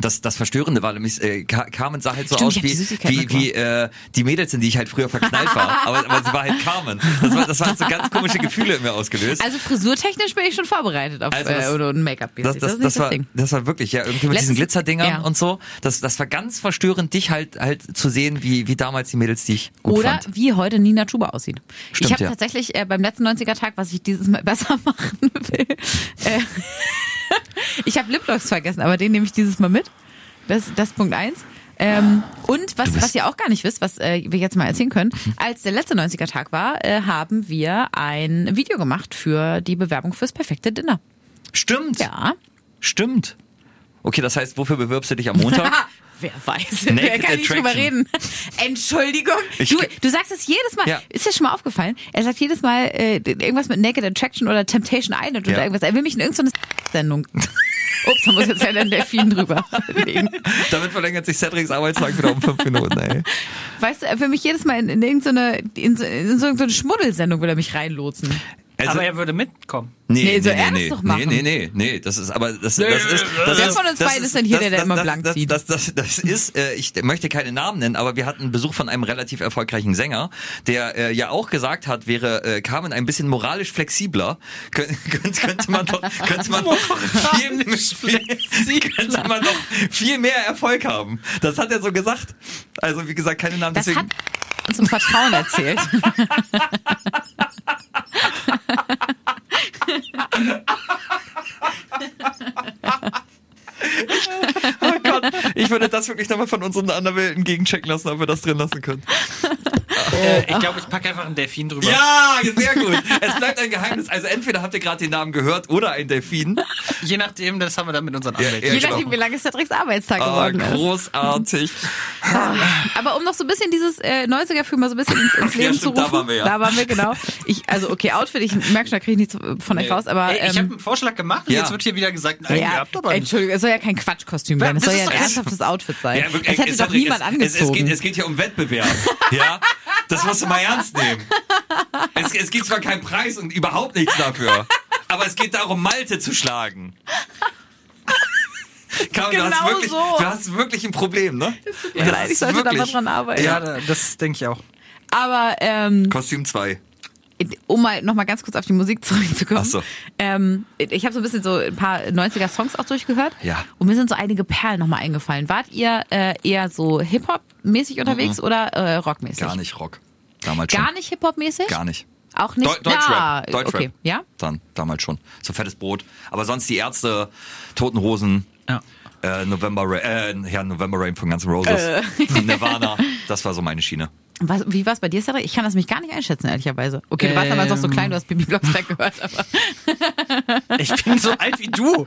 das, das Verstörende war nämlich, äh, Carmen sah halt so Stimmt, aus wie, wie, wie äh, die Mädels, in die ich halt früher verknallt war. aber, aber sie war halt Carmen. Das, war, das war halt so ganz komische Gefühle in mir ausgelöst. Also frisurtechnisch bin ich schon vorbereitet auf Also das- äh, oder ein Make-up. das, Das, das, das, das war, Ding. das war wirklich, ja, irgendwie mit Letztes- diesen Glitzerdingern ja. und so. Das, das war ganz verstörend, dich halt, halt zu sehen, wie, wie damals die Mädels, die ich gut Oder fand. wie heute Nina Chuba aussieht. Stimmt, ich habe ja. tatsächlich äh, beim letzten 90er-Tag, was ich dieses Mal besser machen will, äh, ich habe Lipgloss vergessen, aber den nehme ich dieses Mal mit. Das, das ist Punkt eins. Ähm, und was, was ihr auch gar nicht wisst, was äh, wir jetzt mal erzählen können, als der letzte 90er-Tag war, äh, haben wir ein Video gemacht für die Bewerbung fürs perfekte Dinner. Stimmt. Ja. Stimmt. Okay, das heißt, wofür bewirbst du dich am Montag? Wer weiß, Naked wer kann nicht drüber reden. Entschuldigung. Ich- Du, du sagst es jedes Mal. Ja. Ist dir schon mal aufgefallen? Er sagt jedes Mal äh, irgendwas mit Naked Attraction oder Temptation Island oder Ja. irgendwas. Er will mich in irgendeine Sendung. Ups, da muss jetzt leider ein Delfin drüber legen. Damit verlängert sich Cedrics Arbeitstag wieder um fünf Minuten, ey. Weißt du, er will mich jedes Mal in, in irgendeine, in so, in so irgendeine Schmuddelsendung will er mich reinlotsen. Also, Aber er würde mitkommen. Nee, so er das doch machen. Nee, nee, nee, nee, das ist, aber das, das ist, das Wer ist, von uns das beiden ist denn hier der, der immer blank das, zieht? Das, das, das ist, äh, ich möchte keine Namen nennen, aber wir hatten einen Besuch von einem relativ erfolgreichen Sänger, der äh, ja auch gesagt hat, wäre äh, Carmen ein bisschen moralisch flexibler, könnte, könnte, könnte man doch, könnte man doch viel, viel, könnte man doch viel mehr Erfolg haben. Das hat er so gesagt. Also wie gesagt, keine Namen. Das deswegen, hat uns im Vertrauen erzählt. oh Gott, ich würde das wirklich nochmal von unseren Anderwelten gegenchecken lassen, ob wir das drin lassen können. Äh, ich glaube, ich packe einfach einen Delfin drüber. Ja, sehr gut. Es bleibt ein Geheimnis. Also entweder habt ihr gerade den Namen gehört oder ein Delfin. Je nachdem, das haben wir dann mit unseren Anwälten. ja. Je genau. nachdem, wie lange Cedrics Arbeitstag Ah, geworden ist. großartig. Aber um noch so ein bisschen dieses äh, 90er-Film mal so ein bisschen ins, ins Ja, Leben stimmt, zu da rufen. waren wir ja. Da waren wir, genau. Ich, also okay, Outfit, ich merke schon, da kriege ich nichts von euch raus, aber Ey, ich habe ähm, einen Vorschlag gemacht und Ja. jetzt wird hier wieder gesagt, nein, ihr ja, habt aber nicht. Entschuldigung, es soll ja kein Quatschkostüm sein, es soll ja ein ernsthaftes Outfit sein. Ja, wirklich, das hätte es- doch es- niemand es, angezogen. Es, es, geht, es geht hier um Wettbewerb. Ja? Das musst du mal ernst nehmen. Es, es gibt zwar keinen Preis und überhaupt nichts dafür, aber es geht darum, Malte zu schlagen. Karin, du, hast Genau wirklich, so. du hast wirklich ein Problem, ne? mir Das leid, ich sollte da mal dran arbeiten. Ja, da- das denke ich auch. Aber ähm, Kostüm 2. um mal noch mal ganz kurz auf die Musik zurückzukommen. Ach so. Ähm, ich habe so ein bisschen so ein paar 90er Songs auch durchgehört. Ja. Und mir sind so einige Perlen noch mal eingefallen. Wart ihr äh, eher so Hip-Hop-mäßig unterwegs oder äh, Rockmäßig? Gar nicht Rock. Damals schon. Gar nicht Hip-Hop-mäßig? Gar nicht. Auch nicht? Deu Deutschrap. Ja, Deutschrap. Okay, ja? Dann, damals schon. So fettes Brot. Aber sonst die Ärzte, Toten Hosen, Ja. äh, November Rain, äh, ja, November Rain von Guns N' Roses, Äh. Nirvana, das war so meine Schiene. Was, wie war es bei dir, Cedric? Ich kann das mich gar nicht einschätzen, ehrlicherweise. Okay, du warst damals noch so Ähm. klein, du hast Bibi Blocksberg gehört, aber Ich bin so alt wie du.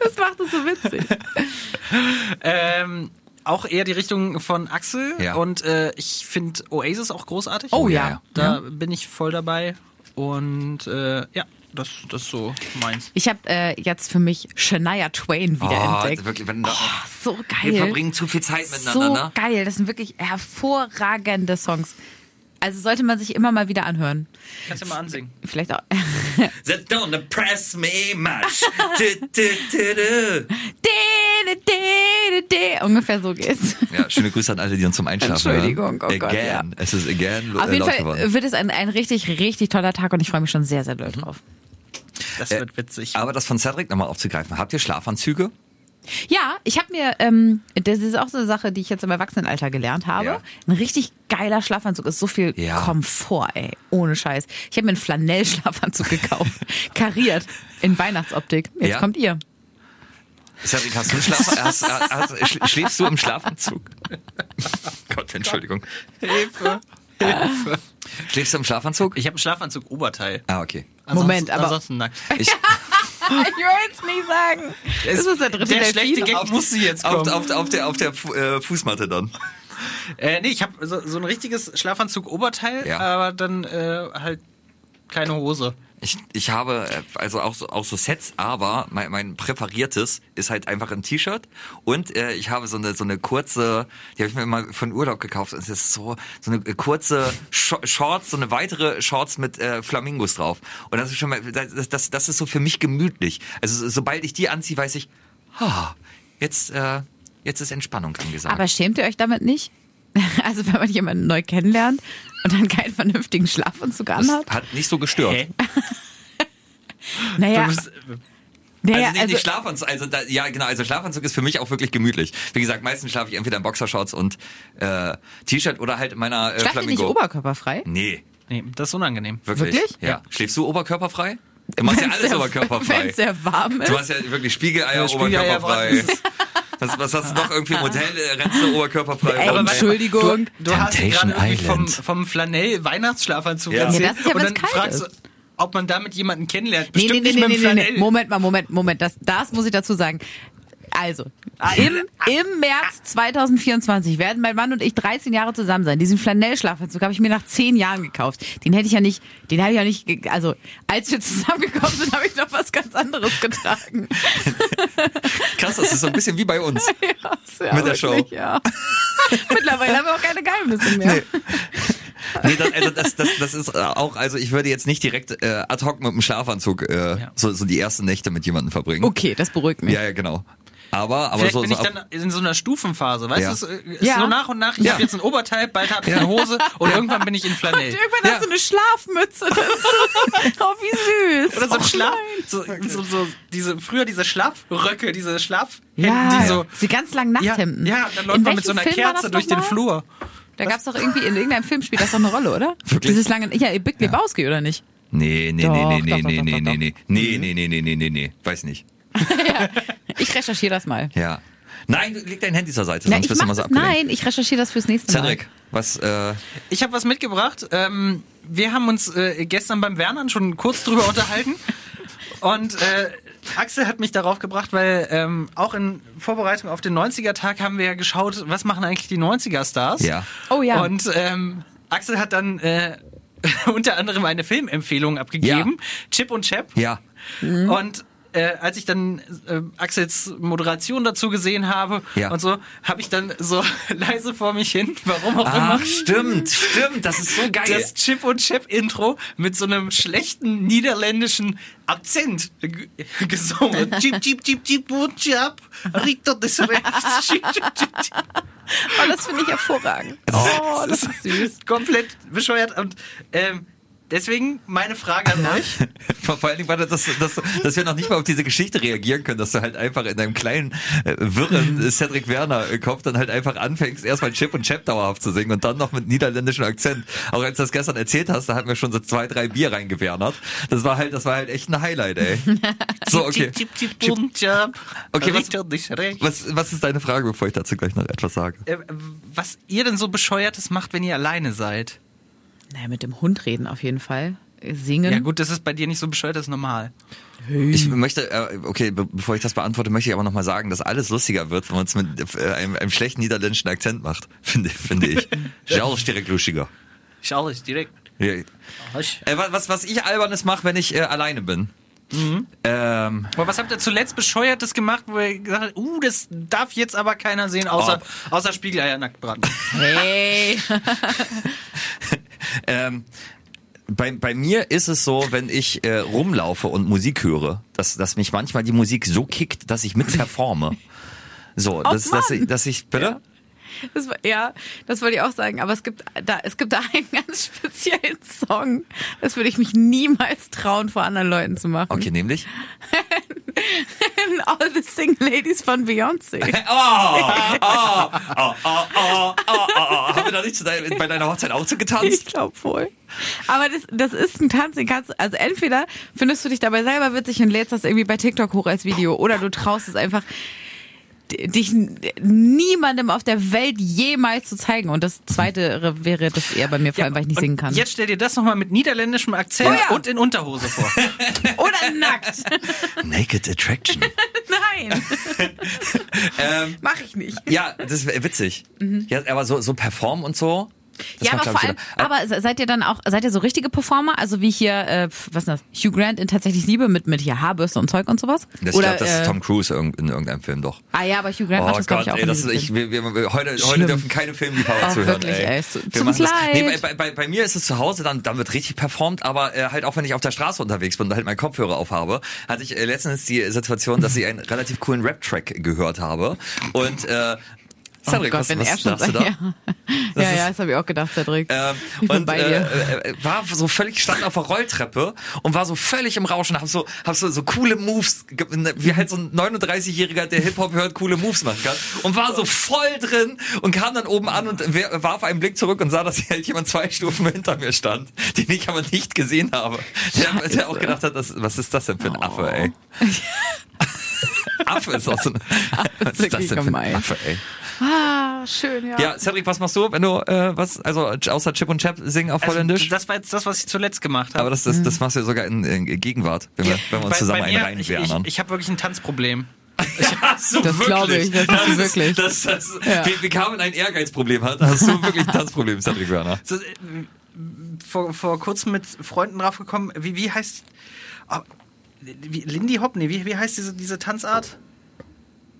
das macht es so witzig. Ähm, auch eher die Richtung von Axel. Ja. Und äh, ich finde Oasis auch großartig. Oh ja, ja. ja. Da bin ich voll dabei. Und äh, ja, das, das ist so meins. Ich habe äh, jetzt für mich Shania Twain wieder Oh, entdeckt. wirklich, wenn da, So wir geil. verbringen zu viel Zeit So miteinander. geil. Das sind wirklich hervorragende Songs. Also sollte man sich immer mal wieder anhören. Kannst du mal ansingen. Vielleicht auch. That don't impress me much. Du, du, du, du. De, de, de, de. Ungefähr so geht's. Ja, schöne Grüße an alle, die uns zum Einschlafen Entschuldigung, oh Gott, again. ja. Es ist again Auf äh, jeden laut Fall geworden. wird es ein, ein richtig, richtig toller Tag und ich freue mich schon sehr, sehr doll Mhm. drauf. Das Äh, wird witzig. Aber das von Cedric nochmal aufzugreifen. Habt ihr Schlafanzüge? Ja, ich habe mir, ähm, das ist auch so eine Sache, die ich jetzt im Erwachsenenalter gelernt habe. Ja. Ein richtig geiler Schlafanzug ist so viel Ja. Komfort, ey. Ohne Scheiß. Ich habe mir einen Flanell-Schlafanzug gekauft. Kariert. In Weihnachtsoptik. Jetzt Ja. kommt ihr. Cedric, hast du einen Schlaf hast, hast, sch- schläfst du im Schlafanzug? Gott, Entschuldigung. Hilfe. Schläfst du im Schlafanzug? Ich habe einen Schlafanzug Oberteil. Ah, okay. Moment, aber- Ansonsten nackt. Ich, Ich will es nicht sagen. Das ist der dritte Der schlechte Gag muss sie jetzt auf, kommen. auf, auf der, auf der Fu- äh, Fußmatte dann. Äh, nee, ich habe so, so ein richtiges Schlafanzug-Oberteil, Ja. aber dann äh, halt keine Hose. Ich, ich habe äh, also auch so, auch so Sets, aber mein, mein präferiertes ist halt einfach ein T-Shirt und äh, ich habe so eine so eine kurze, die habe ich mir mal von Urlaub gekauft. Es ist so so eine kurze Sh- Shorts, so eine weitere Shorts mit äh, Flamingos drauf. Und das ist schon mal, das, das, das ist so für mich gemütlich. Also so- sobald ich die anziehe, weiß ich, ha, jetzt äh, jetzt ist Entspannung angesagt. Aber schämt ihr euch damit nicht? Also wenn man jemanden neu kennenlernt und dann keinen vernünftigen Schlafanzug das anhat? hat nicht so gestört. Hä? Naja, bist- naja also, nee, also, nicht Schlafanzug, also da, ja genau, also Schlafanzug ist für mich auch wirklich gemütlich. Wie gesagt, meistens schlafe ich entweder in Boxershorts und äh, T-Shirt oder halt in meiner äh, schlaft ihr nicht Flamingo. oberkörperfrei? nee, Nee, das ist unangenehm. wirklich? Wirklich? Ja. Ja. Schläfst du oberkörperfrei? Du machst ja Wenn's alles sehr- oberkörperfrei. Wenn es sehr warm ist. Du hast ja wirklich Spiegeleier Ja, Spiegeleier oberkörperfrei. Was, was hast du noch irgendwie im Hotel? äh, Rennst du oberkörperfrei? Ey, rum? Entschuldigung. Du hast Temptation gerade irgendwie vom, vom Flanell-Weihnachtsschlafanzug Ja. erzählt. Ja, das ist ja, und dann kalt fragst du, ist. ob man damit jemanden kennenlernt. Nee, nee, Bestimmt nee, nicht nee, mit nee, dem nee, Flanell. nee. Moment mal, Moment, Moment. Das, das muss ich dazu sagen. Also, im, im März 2024 werden mein Mann und ich 13 Jahre zusammen sein. Diesen Flanell-Schlafanzug habe ich mir nach 10 Jahren gekauft. Den hätte ich ja nicht, den habe ich ja nicht, also, als wir zusammengekommen sind, habe ich noch was ganz anderes getragen. Krass, das ist so ein bisschen wie bei uns. Ja, Mit der Show. Ja. Mittlerweile haben wir auch keine Geheimnisse mehr. Nee, das, also das, das, das ist auch, also ich würde jetzt nicht direkt äh, ad hoc mit dem Schlafanzug äh, Ja. so, so die ersten Nächte mit jemandem verbringen. Okay, das beruhigt mich. Ja, ja, genau. Aber, aber Vielleicht so, bin so ich dann in so einer Stufenphase, weißt Ja. du? Es äh, ist Ja. so nach und nach, ich Ja. habe jetzt ein Oberteil, bald habe ich eine Hose und irgendwann bin ich in Flanell. Irgendwann Ja. hast du eine Schlafmütze. So, oh, wie süß. Oder so ein oh, Schlaf, so, so, so diese früher diese Schlafröcke, diese Schlafhemden, Ja, die so diese ganz langen Nachthemden. ja, dann läuft In man mit so einer Film Kerze durch den? Flur. Da gab's doch irgendwie, in irgendeinem Film spielt das doch eine Rolle, oder? Wirklich? Dieses lange, ja, Big Lebowski, oder nicht? Nee, nee, Doch, nee, nee, doch, nee, doch, nee, doch, nee, doch, nee, doch. nee, nee, nee, nee, nee, nee, nee, nee, weiß nicht. Ich recherchiere das mal. Ja. Nein, du- leg dein Handy zur Seite, sonst bist du mal so abgelenkt. nein, ich recherchiere das fürs nächste Mal. Cedric, was, äh, Ich habe was mitgebracht. Ähm, wir haben uns äh, gestern beim Wernern schon kurz drüber unterhalten. Und äh, Axel hat mich darauf gebracht, weil ähm, auch in Vorbereitung auf den 90er-Tag haben wir ja geschaut, was machen eigentlich die 90er-Stars. Ja. Oh ja. Und ähm, Axel hat dann äh, unter anderem eine Filmempfehlung abgegeben, Chip und Chap. ja. Und äh, als ich dann äh, Axels Moderation dazu gesehen habe Ja. und so, habe ich dann so leise vor mich hin, warum auch immer, Ach, stimmt, stimmt, das ist so geil. das Chip und Chap Intro mit so einem schlechten niederländischen Akzent gesungen. Chip, chip, chip, chip, und chap. Richter des Rechts. Chip, chip, chip, chip. Oh, das finde ich hervorragend. Oh, das ist süß. Komplett bescheuert. Und ähm, deswegen meine Frage an euch. Vor allen Dingen war das, dass, dass wir noch nicht mal auf diese Geschichte reagieren können, dass du halt einfach in einem kleinen, äh, wirren Cedric Werner-Kopf dann halt einfach anfängst, erstmal Chip und Chap dauerhaft zu singen und dann noch mit niederländischem Akzent. Auch als du das gestern erzählt hast, da hatten wir schon so zwei, drei Bier reingewernert. Das war halt, das war halt echt ein Highlight, ey. So, okay. Chip, chip, chip, bum, chap. Okay, was-. Was, was ist deine Frage, bevor ich dazu gleich noch etwas sage? Äh, was ihr denn so bescheuertes macht, wenn ihr alleine seid? Naja, mit dem Hund reden auf jeden Fall. Singen. Ja gut, das ist bei dir nicht so bescheuert, das ist normal. Ich möchte, äh, okay, be bevor ich das beantworte, möchte ich aber nochmal sagen, dass alles lustiger wird, wenn man es mit äh, einem, einem schlechten niederländischen Akzent macht, finde, finde ich. Charles direkt lustiger. Ich alles direkt. Ja. Äh, wa- was, was ich Albernes mache, wenn ich äh, alleine bin. Ähm, Aber was habt ihr zuletzt bescheuertes gemacht, wo ihr gesagt habt, uh, das darf jetzt aber keiner sehen, außer, außer Spiegeleier nackt braten. Hey. ähm, bei, bei mir ist es so, wenn ich äh, rumlaufe und Musik höre, dass, dass mich manchmal die Musik so kickt, dass ich mit performe. So, das, dass, ich, dass ich, bitte? Das war, ja, das wollte ich auch sagen. Aber es gibt da, es gibt da einen ganz speziellen Song. Das würde ich mich niemals trauen, vor anderen Leuten zu machen. Okay, nämlich. All the Single Ladies von Beyoncé. Oh, oh, oh, oh, oh, oh, oh, oh. Haben wir da nicht bei deiner Hochzeit auch so Ich getanzt? glaube wohl. Aber das, das ist ein Tanz, den kannst du, also entweder findest du dich dabei selber witzig und lädst das irgendwie bei TikTok hoch als Video oder du traust es einfach dich niemandem auf der Welt jemals zu zeigen. Und das zweite wäre das eher bei mir, vor allem, weil ich nicht singen kann. Jetzt stell dir das nochmal mit niederländischem Akzent Oh ja. und in Unterhose vor. Oder nackt. Naked Attraction. Nein. ähm, Mach ich nicht. ja, das wäre witzig. Ja, aber so, so performen und so. Das ja, aber vor ich, allem, aber seid ihr dann auch, seid ihr so richtige Performer? Also wie hier, äh, was ist das, Hugh Grant in Tatsächlich Liebe mit, mit hier Haarbürste und Zeug und sowas? Das, ich Oder, glaube, das ist äh, Tom Cruise irg- in irgendeinem Film doch. Ah ja, aber Hugh Grant Oh macht das, glaube Gott, ich, auch ey, in das ist, ich, wir, wir, heute, heute dürfen keine Filmliebhaber Oh, zuhören. wirklich, ey. ey, tut Wir leid. Nee, bei, bei, bei mir ist es zu Hause, dann, dann wird richtig performt, aber äh, halt auch wenn ich auf der Straße unterwegs bin und halt meinen Kopfhörer aufhabe, hatte ich äh, letztens die Situation, dass ich einen relativ coolen Rap-Track gehört habe und äh, Cedric, oh Gott, was, wenn was er schon sagt, da? ja. Das ja, ja, das habe ich auch gedacht, Cedric. Ähm, und äh, äh, war so völlig stand auf der Rolltreppe und war so völlig im Rauschen, hab so hab so so coole Moves, ge- wie halt so ein 39-jähriger, der Hip Hop hört, coole Moves machen kann und war so voll drin und kam dann oben an und warf einen Blick zurück und sah, dass halt jemand zwei Stufen hinter mir stand, den ich aber nicht gesehen habe. Der, der auch gedacht hat, das, was ist das denn für ein Affe, ey? Affe ist auch so ein, was ist das denn für ein. Affe, ey? Ah, schön, ja. Ja, Cedric, was machst du, wenn du äh, was, also außer Chip und Chap singen auf Also, Holländisch? das war jetzt das, was ich zuletzt gemacht habe. Aber das, das, das machst du ja sogar in, in Gegenwart, wenn wir, wenn wir uns Bei- zusammen bei einen mir, ich, ich, reinwärnern. ich habe wirklich ein Tanzproblem. Hast du Das glaube ich, das du ist- wirklich. Das, das, Ja. wir, wir kamen ein Ehrgeizproblem hat, hast du wirklich ein Tanzproblem, Cedric Werner. So, äh, vor, vor kurzem mit Freunden draufgekommen, wie, wie heißt. Oh, wie, Lindy Hop? Nee, wie, wie heißt diese, diese Tanzart?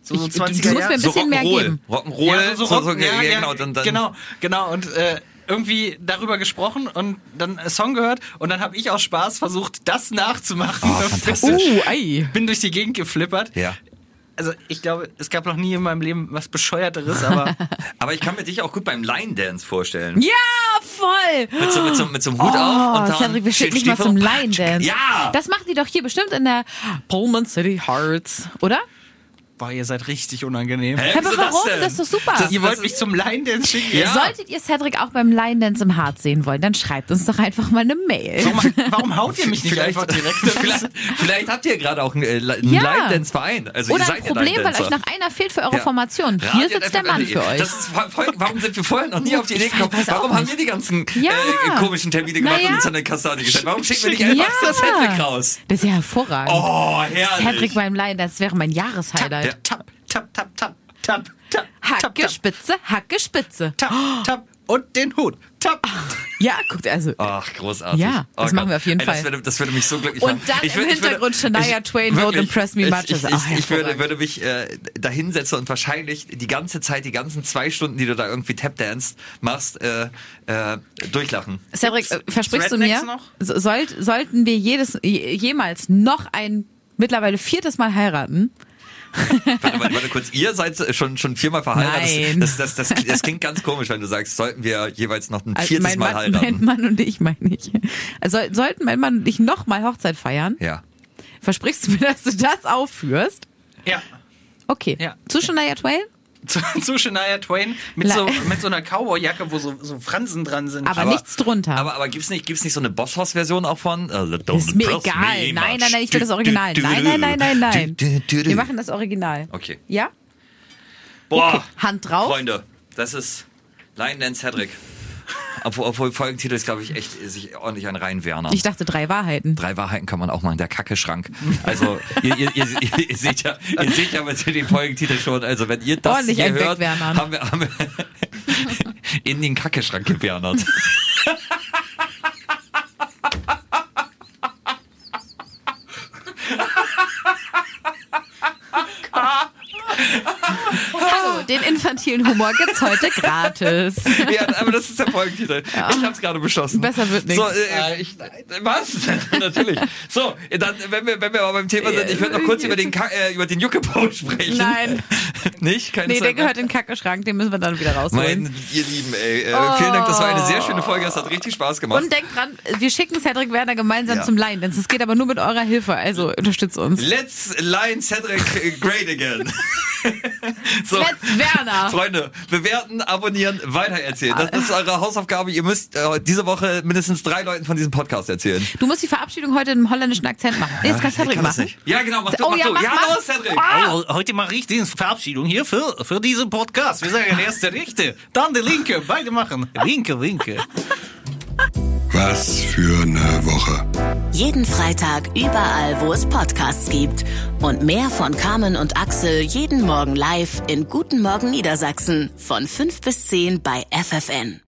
So, so Ich- du 20er musst mir Jahre. ein bisschen mehr Rock'n'Roll. geben. Rock'n'Roll, Ja, so, so Rock, ja, ja, ja, ja, genau, dann, dann, genau, genau. Und äh, irgendwie darüber gesprochen und dann einen Song gehört und dann habe ich aus Spaß versucht, das nachzumachen. Oh, fantastisch. Uh, ei. Bin durch die Gegend geflippert. Ja. Also ich glaube, es gab noch nie in meinem Leben was Bescheuerteres, aber Aber ich kann mir dich auch gut beim Line Dance vorstellen. Ja, voll. Mit so, mit so, mit so einem Hut Oh, auf und dann Cedric, wir schicken dich mal zum Line Dance. Ja! Das machen die doch hier bestimmt in der Pullman City Hearts, oder? Boah, ihr seid richtig unangenehm. Hä, aber warum? denn? Das ist doch super. Das- Ihr das wollt mich zum Line Dance schicken? Ja. Solltet ihr Cedric auch beim Line Dance im Harz sehen wollen, dann schreibt uns doch einfach mal eine Mail. Warum, warum haut ihr mich nicht Vielleicht, einfach direkt? vielleicht, vielleicht habt ihr gerade auch einen, äh, einen Ja. Line-Dance-Verein. Also Oder ihr ein seid ja Problem, weil euch noch einer fehlt für eure Ja. Formation. Hier Radio sitzt der Mann für euch. Das ist, warum sind wir vorher noch nie auf die Idee gekommen? Warum haben wir die ganzen Ja. äh, komischen Termine gemacht und uns an den Kastanie gestellt? Warum schicken wir nicht einfach ja. das Cedric raus? Das ist ja hervorragend. Oh, herrlich. Cedric beim Line Dance, das wäre mein Jahreshighlight. Tap, tap, tap, tap, tap, tap, Hacke tap, Spitze, Hacke Spitze. tap, tap und den Hut. Tap. Ja, guckt also. Ach, großartig. Ja, oh das machen wir auf jeden Ey, Fall. Das würde, das würde mich so glücklich Und machen. dann im würde- Hintergrund Shania Twain, Don't wirklich, Impress Me ich- Much. Ich, ich, Ach, ich würde, würde mich äh, da hinsetzen und wahrscheinlich die ganze Zeit, die ganzen zwei Stunden, die du da irgendwie Tapdance machst, äh, äh, durchlachen. Cedric, äh, versprichst du Rednecks mir, noch? so- sollt, sollten wir jedes, je- jemals noch ein mittlerweile viertes Mal heiraten, Warte, warte, warte kurz, ihr seid schon, schon viermal verheiratet. Nein. Das, das, das, das, das klingt ganz komisch, wenn du sagst, sollten wir jeweils noch ein Also viertes mein Mal Mann, heiraten. mein Mann und ich meine ich. Also sollten mein Mann und ich nochmal Hochzeit feiern, Ja. versprichst du mir, dass du das aufführst? Ja. Okay. Ja. Zu Shania Twain? Zu, zu Shania Twain mit Le- so, mit so einer Cowboyjacke, wo so, so Fransen dran sind. Aber, Aber- nichts drunter. Aber, aber gibt's nicht, gibt's nicht so eine Bosshaus-Version auch von? Uh, don't ist mir egal. me nein, nein, nein, ich will das Original. Nein, nein, nein, nein, nein. Wir machen das Original. Okay. Ja? Boah, Okay, Hand drauf. Freunde, das ist Lion Dan Cedric. Obwohl, obwohl Folgentitel ist, glaube ich, echt sich ordentlich an Rhein Werner. Ich dachte drei Wahrheiten. Drei Wahrheiten kann man auch machen, der Kacke-Schrank. Also, ihr, ihr, ihr, ihr, seht ja, ihr seht ja mit den Folgentitel schon, also wenn ihr das Ordentlich hier hört, haben wir, haben wir in den Kacke-Schrank gewernert. Hallo, den infantilen Humor gibt's heute gratis. ja, aber das ist der Folgentitel. Ich habe es gerade beschlossen. Besser wird nichts. So, äh, ich, was? Natürlich. So, dann, wenn wir, wenn wir aber beim Thema sind, ich würde noch kurz über den, Ka äh, über den Juckepot sprechen. Nein. Nicht? Keine Nee, Zeit der mehr? gehört in den Kackeschrank, den müssen wir dann wieder rausholen. Mein, ihr Lieben, ey. Äh, Vielen Dank, das war eine sehr schöne Folge. Es hat richtig Spaß gemacht. Und denkt dran, wir schicken Cedric Werner gemeinsam Ja. zum Line Dance. Es geht aber nur mit eurer Hilfe, also unterstützt uns. Let's line Cedric great again. so. Let's Werner! Freunde, bewerten, abonnieren, weitererzählen. Das, das ist eure Hausaufgabe. Ihr müsst äh, diese Woche mindestens drei Leuten von diesem Podcast erzählen. Du musst die Verabschiedung heute im holländischen Akzent machen. Nee, das kann Cedric kann das machen. nicht. Ja, genau, mach du, Oh mach ja, du. mach, ja, mach. los, Cedric. Also, heute mache ich die Verabschiedung hier für, für diesen Podcast. Wir sagen erst der rechte, dann der linke. Beide machen. Linke, linke. Was für eine Woche. Jeden Freitag überall, wo es Podcasts gibt. Und mehr von Carmen und Axel jeden Morgen live in Guten Morgen Niedersachsen von 5 bis 10 bei FFN.